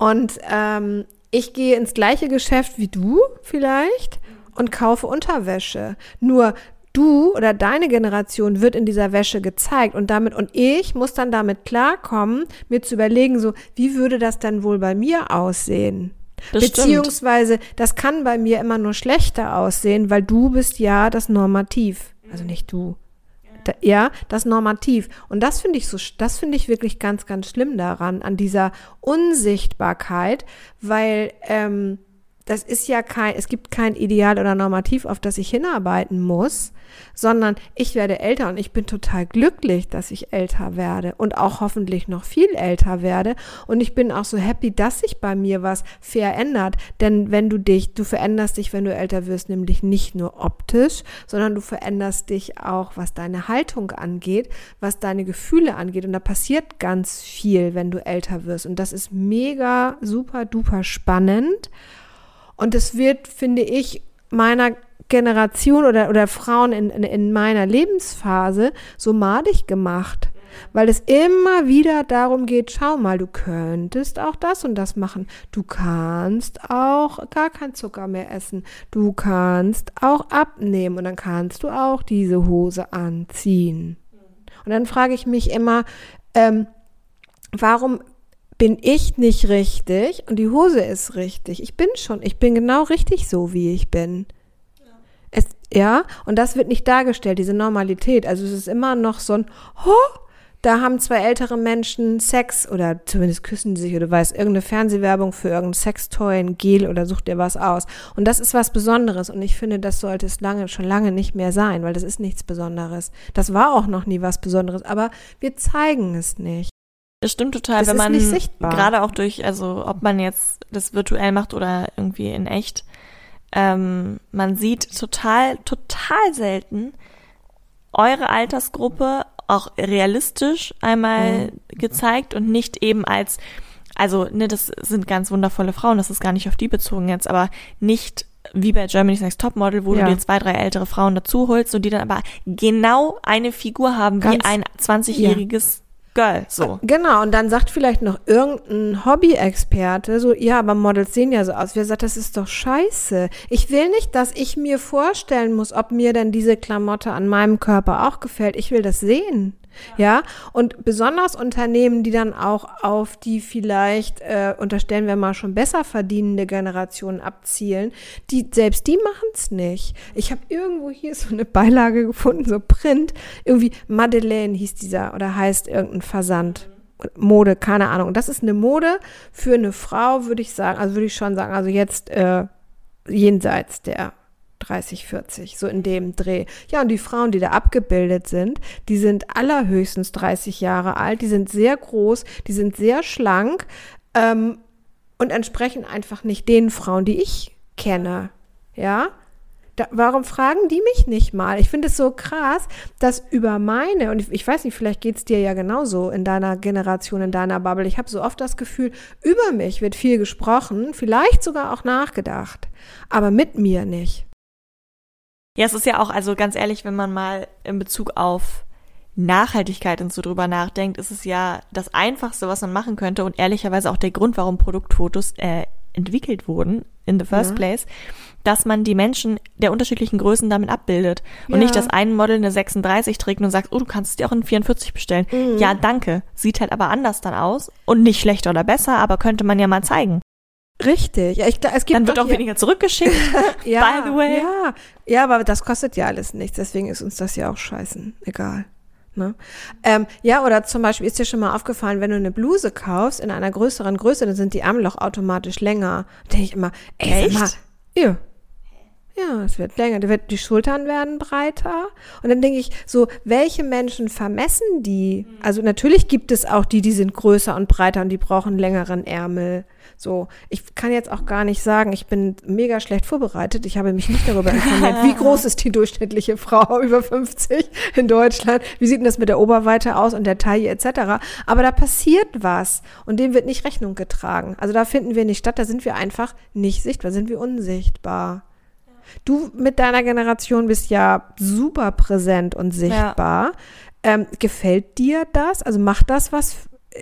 und ähm, ich gehe ins gleiche Geschäft wie du vielleicht und kaufe Unterwäsche. Nur du oder deine Generation wird in dieser Wäsche gezeigt und damit und ich muss dann damit klarkommen, mir zu überlegen, so wie würde das denn wohl bei mir aussehen? Das Beziehungsweise, stimmt. das kann bei mir immer nur schlechter aussehen, weil du bist ja das Normativ. Also nicht du, ja, das Normativ. Und das finde ich so, das finde ich wirklich ganz, ganz schlimm daran, an dieser Unsichtbarkeit, weil ähm, das ist ja kein, es gibt kein Ideal oder Normativ, auf das ich hinarbeiten muss, sondern ich werde älter und ich bin total glücklich, dass ich älter werde und auch hoffentlich noch viel älter werde. Und ich bin auch so happy, dass sich bei mir was verändert. Denn wenn du dich, du veränderst dich, wenn du älter wirst, nämlich nicht nur optisch, sondern du veränderst dich auch, was deine Haltung angeht, was deine Gefühle angeht. Und da passiert ganz viel, wenn du älter wirst. Und das ist mega, super, duper spannend. Und es wird, finde ich, meiner Generation oder, oder Frauen in, in, in meiner Lebensphase so madig gemacht. Weil es immer wieder darum geht, schau mal, du könntest auch das und das machen. Du kannst auch gar kein Zucker mehr essen. Du kannst auch abnehmen und dann kannst du auch diese Hose anziehen. Und dann frage ich mich immer, ähm, warum bin ich nicht richtig und die Hose ist richtig. Ich bin schon, ich bin genau richtig so, wie ich bin. Ja. Es, ja, und das wird nicht dargestellt, diese Normalität. Also es ist immer noch so ein, oh, da haben zwei ältere Menschen Sex oder zumindest küssen sich oder weiß irgendeine Fernsehwerbung für irgendein Sextoy, ein Gel oder sucht dir was aus. Und das ist was Besonderes und ich finde, das sollte es lange, schon lange nicht mehr sein, weil das ist nichts Besonderes. Das war auch noch nie was Besonderes, aber wir zeigen es nicht. Das stimmt total, das wenn man gerade auch durch, also ob man jetzt das virtuell macht oder irgendwie in echt, ähm, man sieht total, total selten eure Altersgruppe auch realistisch einmal mhm. gezeigt und nicht eben als, also ne, das sind ganz wundervolle Frauen, das ist gar nicht auf die bezogen jetzt, aber nicht wie bei Germany's Next Topmodel, wo Ja. du dir zwei, drei ältere Frauen dazu holst und die dann aber genau eine Figur haben wie Ganz- ein 20-jähriges Girl. So. Genau, und dann sagt vielleicht noch irgendein Hobby-Experte so, ja, aber Models sehen ja so aus. Wer sagt, das ist doch scheiße. Ich will nicht, dass ich mir vorstellen muss, ob mir denn diese Klamotte an meinem Körper auch gefällt. Ich will das sehen. Ja, und besonders Unternehmen, die dann auch auf die vielleicht, äh, unterstellen wir mal schon besser verdienende Generationen abzielen, die, selbst die machen es nicht. Ich habe irgendwo hier so eine Beilage gefunden, so Print, irgendwie Madeleine hieß dieser oder heißt irgendein Versand. Mode, keine Ahnung. Das ist eine Mode für eine Frau, würde ich sagen, also würde ich schon sagen, also jetzt äh, jenseits der 30, 40, so in dem Dreh. Ja, und die Frauen, die da abgebildet sind, die sind allerhöchstens 30 Jahre alt, die sind sehr groß, die sind sehr schlank ähm, und entsprechen einfach nicht den Frauen, die ich kenne. Ja, da, warum fragen die mich nicht mal? Ich finde es so krass, dass über meine, und ich, ich weiß nicht, vielleicht geht es dir ja genauso in deiner Generation, in deiner Bubble. Ich habe so oft das Gefühl, über mich wird viel gesprochen, vielleicht sogar auch nachgedacht, aber mit mir nicht. Ja, es ist ja auch, also ganz ehrlich, wenn man mal in Bezug auf Nachhaltigkeit und so drüber nachdenkt, ist es ja das Einfachste, was man machen könnte und ehrlicherweise auch der Grund, warum Produktfotos äh, entwickelt wurden in the first Ja. place, dass man die Menschen der unterschiedlichen Größen damit abbildet und Ja. nicht, dass ein Model eine 36 trägt und sagst, oh, du kannst es dir auch in 44 bestellen. Mhm. Ja, danke. Sieht halt aber anders dann aus und nicht schlechter oder besser, aber könnte man ja mal zeigen. Richtig. Ja, ich, es gibt Dann wird auch hier- weniger zurückgeschickt. ja, by the way. Ja, ja, aber das kostet ja alles nichts, deswegen ist uns das ja auch scheißen, egal. Ne? Ähm, ja, oder zum Beispiel ist dir schon mal aufgefallen, wenn du eine Bluse kaufst in einer größeren Größe, dann sind die Ärmel auch automatisch länger. Denke ich immer, ey, sag mal, Echt? ja. Ja, es wird länger, die Schultern werden breiter. Und dann denke ich so, welche Menschen vermessen die? Also natürlich gibt es auch die, die sind größer und breiter und die brauchen längeren Ärmel. So, ich kann jetzt auch gar nicht sagen, ich bin mega schlecht vorbereitet. Ich habe mich nicht darüber informiert, wie groß ist die durchschnittliche Frau über 50 in Deutschland? Wie sieht denn das mit der Oberweite aus und der Taille etc.? Aber da passiert was und dem wird nicht Rechnung getragen. Also da finden wir nicht statt, da sind wir einfach nicht sichtbar, sind wir unsichtbar. Du mit deiner Generation bist ja super präsent und sichtbar. Ähm, gefällt dir das? Also macht das was?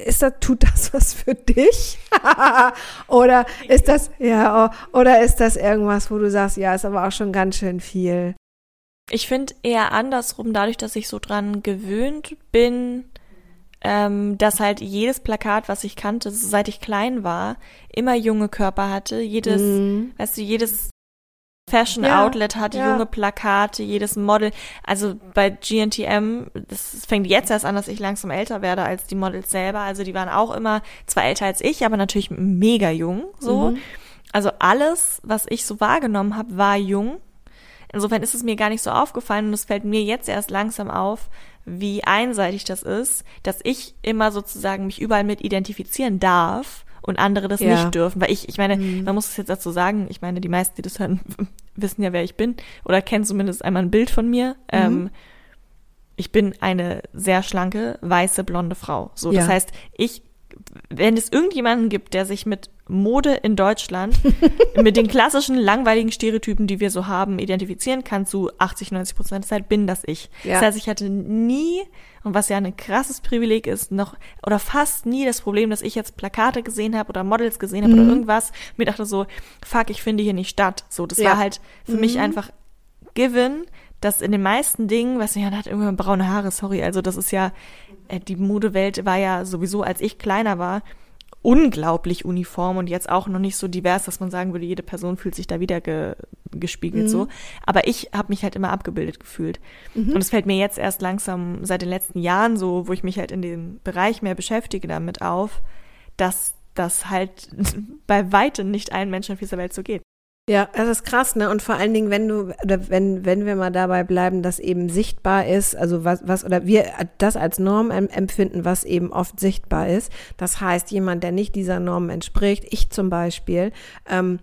Ist das, tut das was für dich? oder ist das, ja, oder ist das irgendwas, wo du sagst, ja, ist aber auch schon ganz schön viel? Ich finde eher andersrum, dadurch, dass ich so dran gewöhnt bin, ähm, dass halt jedes Plakat, was ich kannte, seit ich klein war, immer junge Körper hatte. Jedes, Mhm. weißt du, jedes Fashion Ja, Outlet hatte ja. junge Plakate, jedes Model. Also bei GNTM, das fängt jetzt erst an, dass ich langsam älter werde als die Models selber. Also die waren auch immer zwar älter als ich, aber natürlich mega jung. So. Mhm. Also alles, was ich so wahrgenommen habe, war jung. Insofern ist es mir gar nicht so aufgefallen und es fällt mir jetzt erst langsam auf, wie einseitig das ist, dass ich immer sozusagen mich überall mit identifizieren darf und andere das Ja. nicht dürfen. Weil ich, ich meine, man muss es jetzt dazu sagen, ich meine, die meisten, die das hören, wissen ja, wer ich bin oder kennen zumindest einmal ein Bild von mir. Ähm, ich bin eine sehr schlanke, weiße, blonde Frau. So, das Ja. heißt, ich, wenn es irgendjemanden gibt, der sich mit Mode in Deutschland mit den klassischen langweiligen Stereotypen, die wir so haben, identifizieren kann zu 80, 90 Prozent der Zeit, bin das ich. Ja. Das heißt, ich hatte nie, und was ja ein krasses Privileg ist, noch oder fast nie das Problem, dass ich jetzt Plakate gesehen habe oder Models gesehen habe oder irgendwas, mir dachte so, fuck, ich finde hier nicht statt. So, das Ja. war halt für mich einfach given, dass in den meisten Dingen, was ja, hat irgendwann braune Haare, sorry, also das ist ja, die Modewelt war ja sowieso, als ich kleiner war, unglaublich uniform und jetzt auch noch nicht so divers, dass man sagen würde, jede Person fühlt sich da wieder ge gespiegelt so. Aber ich habe mich halt immer abgebildet gefühlt. Und es fällt mir jetzt erst langsam seit den letzten Jahren so, wo ich mich halt in dem Bereich mehr beschäftige damit auf, dass das halt bei weitem nicht allen Menschen auf dieser Welt so geht. Ja, das ist krass, ne? Und vor allen Dingen, wenn du, oder wenn, wenn wir mal dabei bleiben, dass eben sichtbar ist, also was, was, oder wir das als Norm em- empfinden, was eben oft sichtbar ist. Das heißt, jemand, der nicht dieser Norm entspricht, ich zum Beispiel, ähm,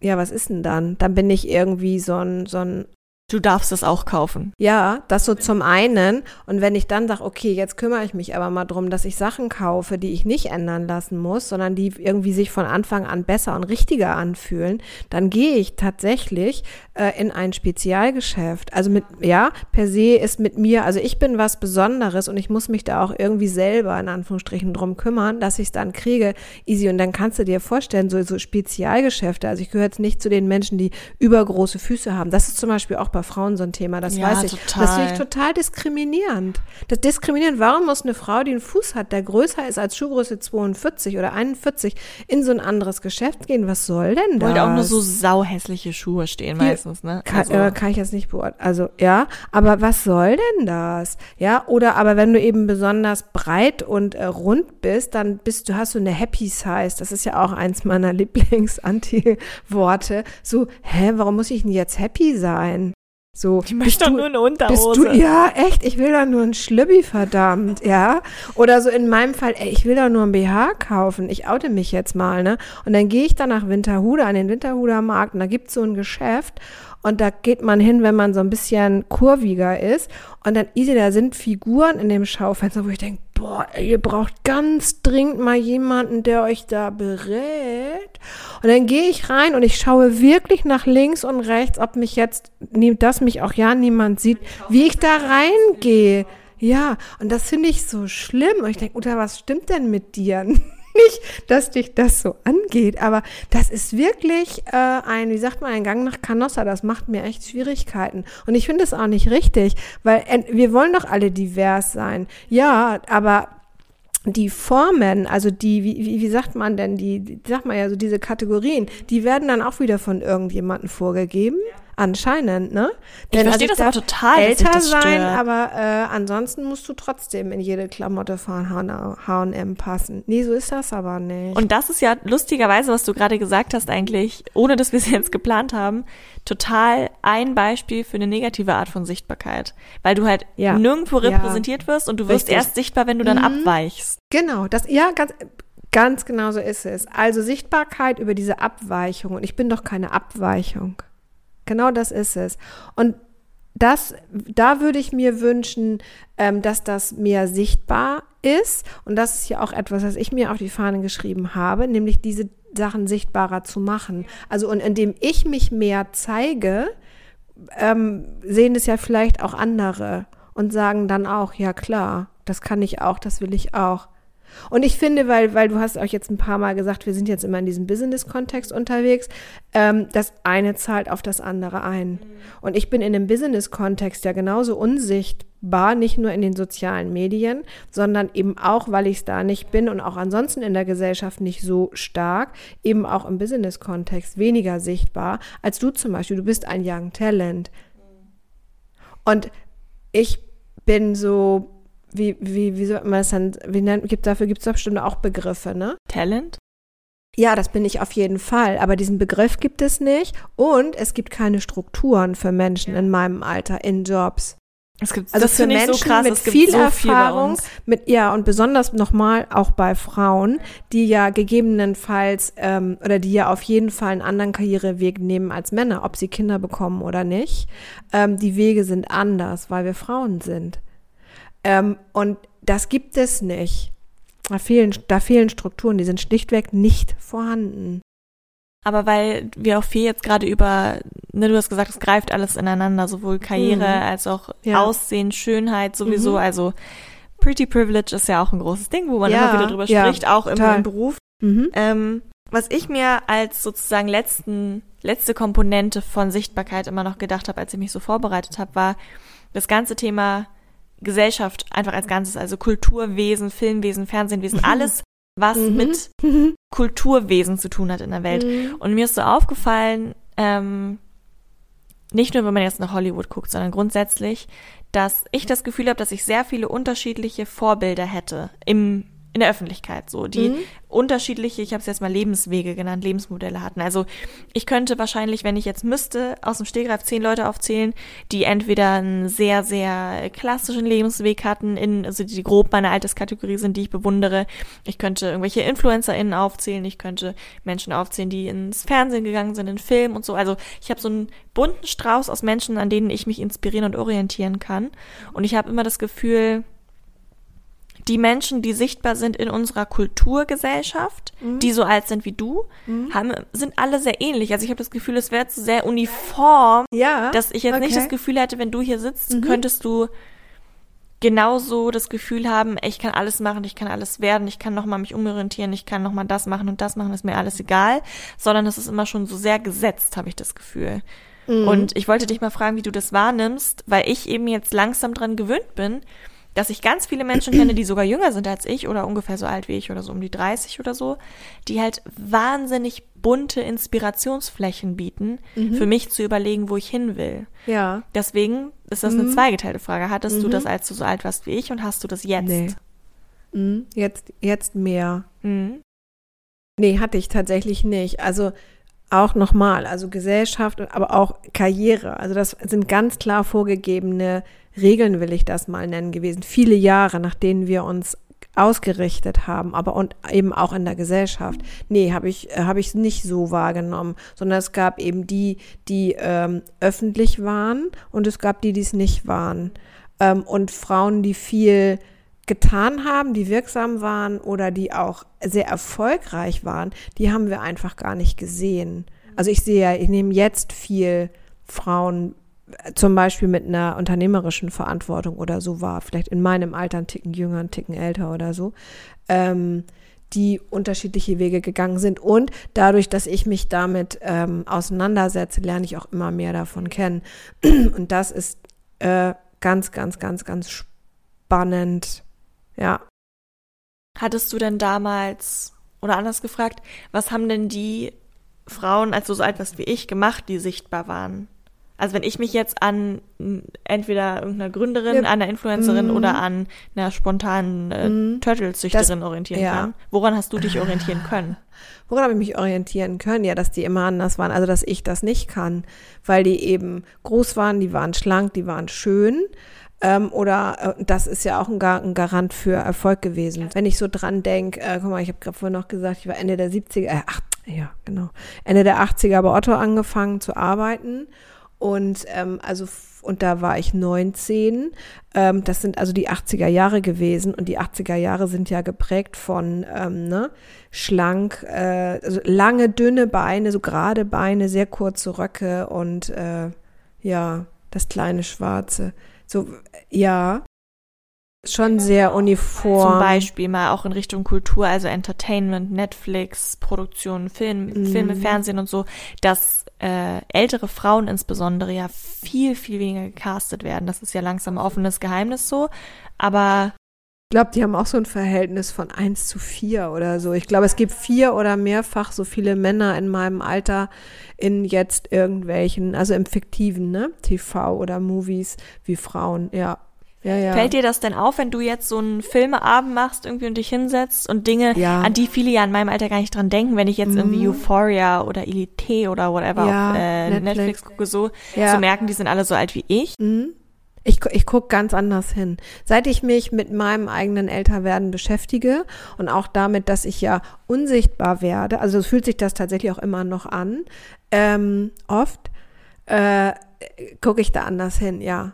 ja, was ist denn dann? Dann bin ich irgendwie so ein, so ein Du darfst es auch kaufen. Ja, das so zum einen. Und wenn ich dann sage, okay, jetzt kümmere ich mich aber mal drum, dass ich Sachen kaufe, die ich nicht ändern lassen muss, sondern die irgendwie sich von Anfang an besser und richtiger anfühlen, dann gehe ich tatsächlich äh, in ein Spezialgeschäft. Also mit, ja, per se ist mit mir, also ich bin was Besonderes und ich muss mich da auch irgendwie selber in Anführungsstrichen drum kümmern, dass ich es dann kriege, easy. Und dann kannst du dir vorstellen, so, so Spezialgeschäfte, also ich gehöre jetzt nicht zu den Menschen, die übergroße Füße haben. Das ist zum Beispiel auch bei Frauen so ein Thema, das Ja, weiß ich. total. Das finde ich total diskriminierend. Das diskriminierend, warum muss eine Frau, die einen Fuß hat, der größer ist als Schuhgröße 42 oder 41, in so ein anderes Geschäft gehen? Was soll denn das? Wollte auch nur so sauhässliche Schuhe stehen meistens, ne? Kann, Also, äh, kann ich jetzt nicht beurteilen. Also, ja, aber was soll denn das? Ja, oder aber wenn du eben besonders breit und äh, rund bist, dann bist du, hast du eine Happy Size. Das ist ja auch eins meiner Lieblings-Anti-Worte. So, hä, warum muss ich denn jetzt happy sein? So, ich möchte doch nur eine bist Unterhose. du, ja, echt, ich will doch nur ein Schlübbi, verdammt, ja. Oder so in meinem Fall, ey, ich will doch nur ein BH kaufen. Ich oute mich jetzt mal, ne? Und dann gehe ich dann nach Winterhude, an den Winterhuder Markt und da gibt's so ein Geschäft und da geht man hin, wenn man so ein bisschen kurviger ist. Und dann, easy, da sind Figuren in dem Schaufenster, wo ich denke, boah, ihr braucht ganz dringend mal jemanden, der euch da berät. Und dann gehe ich rein und ich schaue wirklich nach links und rechts, ob mich jetzt, dass mich auch ja niemand sieht, wie ich da reingehe. Ja, und das finde ich so schlimm. Und ich denke, Uta, was stimmt denn mit dir? Nicht, dass dich das so angeht, aber das ist wirklich äh, ein, wie sagt man, ein Gang nach Canossa. Das macht mir echt Schwierigkeiten. Und ich finde es auch nicht richtig, weil wir wollen doch alle divers sein. Ja, aber die Formen, also die, wie, wie, sagt man denn, die, die, sagt man ja so, diese Kategorien, die werden dann auch wieder von irgendjemandem vorgegeben. Anscheinend, ne? Ich verstehe das aber total, Älter das sein, stört. aber äh, ansonsten musst du trotzdem in jede Klamotte von H&M passen. Nee, so ist das aber nicht. Und das ist ja lustigerweise, was du gerade gesagt hast, eigentlich, ohne dass wir es jetzt geplant haben, total ein Beispiel für eine negative Art von Sichtbarkeit. Weil du halt Ja. nirgendwo Ja. repräsentiert wirst und du wirst Richtig. erst sichtbar, wenn du dann Mhm. abweichst. Genau, das, ja, ganz, ganz genau so ist es. Also Sichtbarkeit über diese Abweichung. Und ich bin doch keine Abweichung. Genau das ist es. Und das, da würde ich mir wünschen, ähm, dass das mehr sichtbar ist. Und das ist ja auch etwas, was ich mir auf die Fahne geschrieben habe, nämlich diese Sachen sichtbarer zu machen. Also, und indem ich mich mehr zeige, ähm, sehen es ja vielleicht auch andere und sagen dann auch, ja klar, das kann ich auch, das will ich auch. Und ich finde, weil, weil du hast auch jetzt ein paar Mal gesagt, wir sind jetzt immer in diesem Business-Kontext unterwegs, ähm, das eine zahlt auf das andere ein. Und ich bin in dem Business-Kontext ja genauso unsichtbar, nicht nur in den sozialen Medien, sondern eben auch, weil ich es da nicht bin und auch ansonsten in der Gesellschaft nicht so stark, eben auch im Business-Kontext weniger sichtbar als du zum Beispiel. Du bist ein Young Talent. Und ich bin so, wie, wie, wie soll man das dann, wie nennt, gibt, dafür gibt es bestimmt auch Begriffe, ne? Talent? Ja, das bin ich auf jeden Fall, aber diesen Begriff gibt es nicht und es gibt keine Strukturen für Menschen in meinem Alter in Jobs. Es gibt, Also für Menschen so krass, mit viel so viel Erfahrung, uns. mit ja und besonders nochmal auch bei Frauen, die ja gegebenenfalls ähm, oder die ja auf jeden Fall einen anderen Karriereweg nehmen als Männer, ob sie Kinder bekommen oder nicht. Ähm, die Wege sind anders, weil wir Frauen sind. Ähm, und das gibt es nicht. Da fehlen, da fehlen Strukturen, die sind schlichtweg nicht vorhanden. Aber weil wir auch viel jetzt gerade über, ne, du hast gesagt, es greift alles ineinander, sowohl Karriere Mhm. als auch Ja. Aussehen, Schönheit sowieso. Mhm. Also Pretty Privilege ist ja auch ein großes Ding, wo man Ja, immer wieder drüber ja, spricht, auch im, im Beruf. Mhm. Ähm, was ich mir als sozusagen letzten, letzte Komponente von Sichtbarkeit immer noch gedacht habe, als ich mich so vorbereitet habe, war das ganze Thema Gesellschaft einfach als Ganzes, also Kulturwesen, Filmwesen, Fernsehenwesen, alles, was Mhm. mit Kulturwesen zu tun hat in der Welt. Mhm. Und mir ist so aufgefallen, ähm, nicht nur, wenn man jetzt nach Hollywood guckt, sondern grundsätzlich, dass ich das Gefühl habe, dass ich sehr viele unterschiedliche Vorbilder hätte im in der Öffentlichkeit so, die mhm. unterschiedliche, ich habe es jetzt mal Lebenswege genannt, Lebensmodelle hatten. Also ich könnte wahrscheinlich, wenn ich jetzt müsste, aus dem Stegreif zehn Leute aufzählen, die entweder einen sehr, sehr klassischen Lebensweg hatten, in, also die grob meine Alterskategorie sind, die ich bewundere. Ich könnte irgendwelche InfluencerInnen aufzählen, ich könnte Menschen aufzählen, die ins Fernsehen gegangen sind, in Film und so. Also ich habe so einen bunten Strauß aus Menschen, an denen ich mich inspirieren und orientieren kann. Und ich habe immer das Gefühl, die Menschen, die sichtbar sind in unserer Kulturgesellschaft, mhm. die so alt sind wie du, mhm. haben, sind alle sehr ähnlich. Also ich habe das Gefühl, es wäre sehr uniform, ja, dass ich jetzt okay. nicht das Gefühl hätte, wenn du hier sitzt, mhm. könntest du genauso das Gefühl haben, ich kann alles machen, ich kann alles werden, ich kann nochmal mich umorientieren, ich kann nochmal das machen und das machen, ist mir alles egal, sondern es ist immer schon so sehr gesetzt, habe ich das Gefühl. Mhm. Und ich wollte dich mal fragen, wie du das wahrnimmst, weil ich eben jetzt langsam dran gewöhnt bin, dass ich ganz viele Menschen kenne, die sogar jünger sind als ich oder ungefähr so alt wie ich oder so um die 30 oder so, die halt wahnsinnig bunte Inspirationsflächen bieten, mhm. für mich zu überlegen, wo ich hin will. Ja. Deswegen ist das eine mhm. zweigeteilte Frage. Hattest mhm. du das, als du so alt warst wie ich und hast du das jetzt? Nee. Mhm. Jetzt, jetzt mehr. Mhm. Nee, hatte ich tatsächlich nicht. Also auch nochmal, also Gesellschaft, aber auch Karriere. Also das sind ganz klar vorgegebene Regeln, will ich das mal nennen, gewesen. Viele Jahre, nach denen wir uns ausgerichtet haben, aber und eben auch in der Gesellschaft. Nee, habe ich habe ich nicht so wahrgenommen, sondern es gab eben die, die ähm, öffentlich waren und es gab die, die es nicht waren. Ähm, und Frauen, die viel getan haben, die wirksam waren oder die auch sehr erfolgreich waren, die haben wir einfach gar nicht gesehen. Also ich sehe ja, ich nehme jetzt viel Frauen zum Beispiel mit einer unternehmerischen Verantwortung oder so war, vielleicht in meinem Alter ein Ticken jünger, ein Ticken älter oder so, ähm, die unterschiedliche Wege gegangen sind. Und dadurch, dass ich mich damit ähm, auseinandersetze, lerne ich auch immer mehr davon kennen. Und das ist äh, ganz, ganz, ganz, ganz spannend ja. Hattest du denn damals, oder anders gefragt, was haben denn die Frauen, als du so alt warst wie ich, gemacht, die sichtbar waren? Also wenn ich mich jetzt an entweder irgendeiner Gründerin, ja. einer Influencerin mm. oder an einer spontanen äh, mm. Turtles-Züchterin orientieren ja. kann, woran hast du dich orientieren können? Woran habe ich mich orientieren können? Ja, dass die immer anders waren, also dass ich das nicht kann, weil die eben groß waren, die waren schlank, die waren schön ähm, oder äh, das ist ja auch ein, Gar ein, Garant für Erfolg gewesen. Wenn ich so dran denke, äh, guck mal, ich habe gerade vorhin noch gesagt, ich war Ende der 70er, äh, ach, ja, genau, Ende der 80er bei Otto angefangen zu arbeiten. Und ähm, also und da war ich 19. Ähm, das sind also die 80er Jahre gewesen und die 80er Jahre sind ja geprägt von ähm, ne, schlank, äh, also lange, dünne Beine, so gerade Beine, sehr kurze Röcke und äh, ja, das kleine Schwarze. So, ja. Schon sehr uniform. Zum Beispiel mal auch in Richtung Kultur, also Entertainment, Netflix, Produktion, Film, mm. Filme, Fernsehen und so, dass äh, ältere Frauen insbesondere ja viel, viel weniger gecastet werden. Das ist ja langsam ein offenes Geheimnis so. Aber ich glaube, die haben auch so ein Verhältnis von 1 zu 4 oder so. Ich glaube, es gibt vier oder mehrfach so viele Männer in meinem Alter in jetzt irgendwelchen, also im fiktiven, ne, TV oder Movies wie Frauen, ja. Ja, ja. Fällt dir das denn auf, wenn du jetzt so einen Filmeabend machst irgendwie und dich hinsetzt und Dinge, ja. an die viele ja in meinem Alter gar nicht dran denken, wenn ich jetzt mhm. irgendwie Euphoria oder Elite oder whatever auf äh, Netflix. Netflix gucke, so zu merken, die sind alle so alt wie ich? Mhm. Ich, ich gucke ganz anders hin. Seit ich mich mit meinem eigenen Älterwerden beschäftige und auch damit, dass ich ja unsichtbar werde, also es fühlt sich das tatsächlich auch immer noch an, ähm, oft äh, gucke ich da anders hin, ja.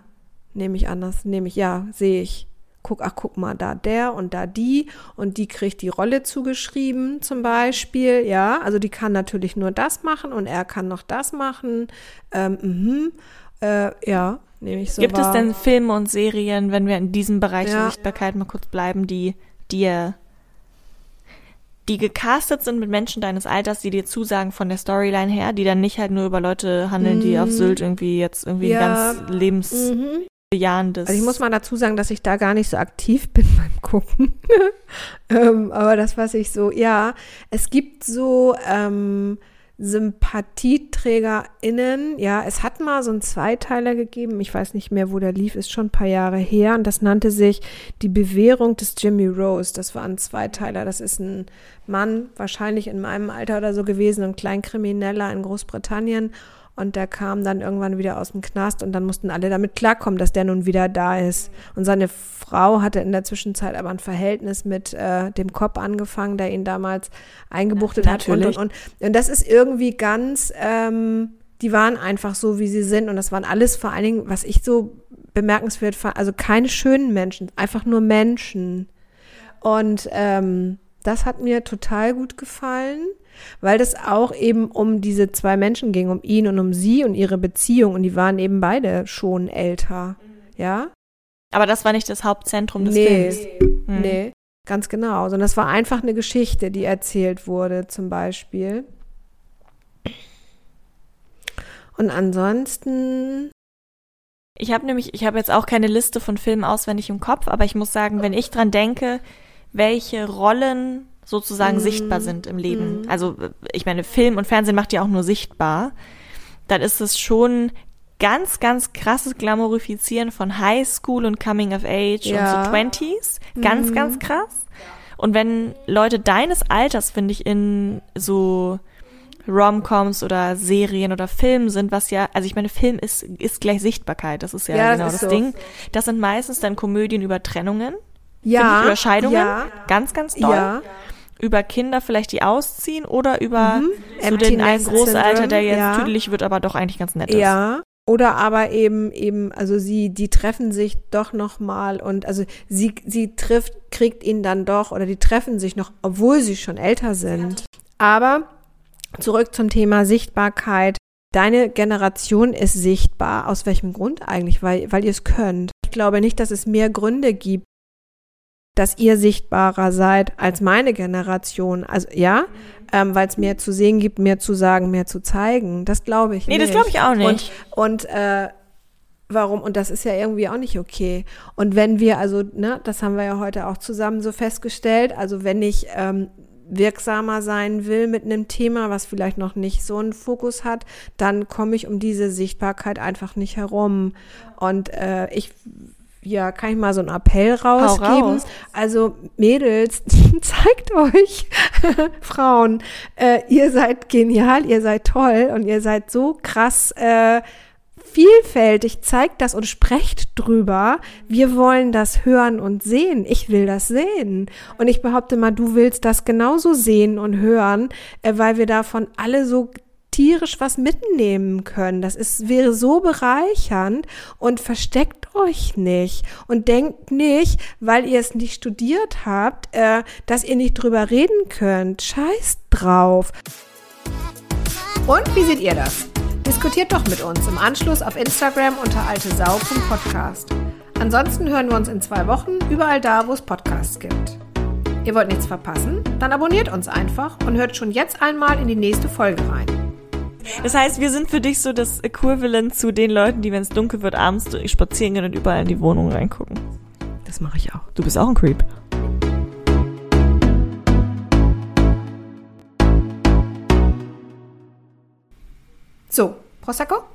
Nehme ich anders, nehme ich, ja, sehe ich. Guck, ach, guck mal, da der und da die und die kriegt die Rolle zugeschrieben zum Beispiel, ja. Also die kann natürlich nur das machen und er kann noch das machen. Ähm, mhm, äh, ja, nehme ich so Gibt wahr. es denn Filme und Serien, wenn wir in diesem Bereich ja. der Sichtbarkeit mal kurz bleiben, die dir die gecastet sind mit Menschen deines Alters, die dir zusagen von der Storyline her, die dann nicht halt nur über Leute handeln, mhm. die auf mhm. Sylt irgendwie jetzt irgendwie ja. ganz lebensbejahendes. Also ich muss mal dazu sagen, dass ich da gar nicht so aktiv bin beim Gucken. ähm, aber das, was ich so, ja, es gibt so ähm, SympathieträgerInnen. Ja, es hat mal so einen Zweiteiler gegeben. Ich weiß nicht mehr, wo der lief, ist schon ein paar Jahre her. Und das nannte sich Die Bewährung des Jimmy Rose. Das war ein Zweiteiler. Das ist ein Mann, wahrscheinlich in meinem Alter oder so gewesen, ein Kleinkrimineller in Großbritannien. Und der kam dann irgendwann wieder aus dem Knast und dann mussten alle damit klarkommen, dass der nun wieder da ist. Und seine Frau hatte in der Zwischenzeit aber ein Verhältnis mit äh, dem Cop angefangen, der ihn damals eingebuchtet ja, hat. Und, und, und, und das ist irgendwie ganz, ähm, die waren einfach so, wie sie sind. Und das waren alles vor allen Dingen, was ich so bemerkenswert fand, also keine schönen Menschen, einfach nur Menschen. Und ähm, das hat mir total gut gefallen weil das auch eben um diese zwei Menschen ging, um ihn und um sie und ihre Beziehung und die waren eben beide schon älter, ja. Aber das war nicht das Hauptzentrum des nee, Films. Mhm. Nee, ganz genau, sondern das war einfach eine Geschichte, die erzählt wurde, zum Beispiel. Und ansonsten ich habe nämlich, ich habe jetzt auch keine Liste von Filmen auswendig im Kopf, aber ich muss sagen, wenn ich dran denke, welche Rollen sozusagen mm. sichtbar sind im Leben. Mm. Also ich meine, Film und Fernsehen macht ja auch nur sichtbar. Dann ist es schon ganz, ganz krasses Glamourifizieren von High School und Coming of Age ja. und so Twenties. Ganz, mm. ganz krass. Und wenn Leute deines Alters, finde ich, in so Romcoms oder Serien oder Filmen sind, was ja, also ich meine, Film ist, ist gleich Sichtbarkeit, das ist ja, ja genau das, das so. Ding. Das sind meistens dann Komödien über Trennungen. Ja. Ich, über Scheidungen. Ja. Ganz, ganz doll. Ja über Kinder vielleicht, die ausziehen oder über mhm. so den einen Großalter, der jetzt ja. tüdelig wird, aber doch eigentlich ganz nett ist. Ja. Oder aber eben, eben, also sie, die treffen sich doch noch mal und also sie, sie trifft, kriegt ihn dann doch oder die treffen sich noch, obwohl sie schon älter sind. Aber zurück zum Thema Sichtbarkeit. Deine Generation ist sichtbar. Aus welchem Grund eigentlich? Weil, weil ihr es könnt. Ich glaube nicht, dass es mehr Gründe gibt, dass ihr sichtbarer seid als meine Generation. Also ja, ähm, weil es mehr zu sehen gibt, mehr zu sagen, mehr zu zeigen. Das glaube ich nee, nicht. Nee, das glaube ich auch nicht. Und, und äh, warum? Und das ist ja irgendwie auch nicht okay. Und wenn wir, also, ne, das haben wir ja heute auch zusammen so festgestellt, also wenn ich ähm, wirksamer sein will mit einem Thema, was vielleicht noch nicht so einen Fokus hat, dann komme ich um diese Sichtbarkeit einfach nicht herum. Und äh, ich ja, kann ich mal so einen Appell rausgeben? Raus. Also Mädels, zeigt euch, Frauen, äh, ihr seid genial, ihr seid toll und ihr seid so krass äh, vielfältig, zeigt das und sprecht drüber. Wir wollen das hören und sehen. Ich will das sehen. Und ich behaupte mal, du willst das genauso sehen und hören, äh, weil wir davon alle so tierisch was mitnehmen können. Das ist, wäre so bereichernd und versteckt euch nicht und denkt nicht, weil ihr es nicht studiert habt, äh, dass ihr nicht drüber reden könnt. Scheiß drauf. Und wie seht ihr das? Diskutiert doch mit uns im Anschluss auf Instagram unter altesau.podcast. Ansonsten hören wir uns in zwei Wochen überall da, wo es Podcasts gibt. Ihr wollt nichts verpassen? Dann abonniert uns einfach und hört schon jetzt einmal in die nächste Folge rein. Das heißt, wir sind für dich so das Äquivalent zu den Leuten, die, wenn es dunkel wird, abends spazieren gehen und überall in die Wohnung reingucken. Das mache ich auch. Du bist auch ein Creep. So, Prosecco?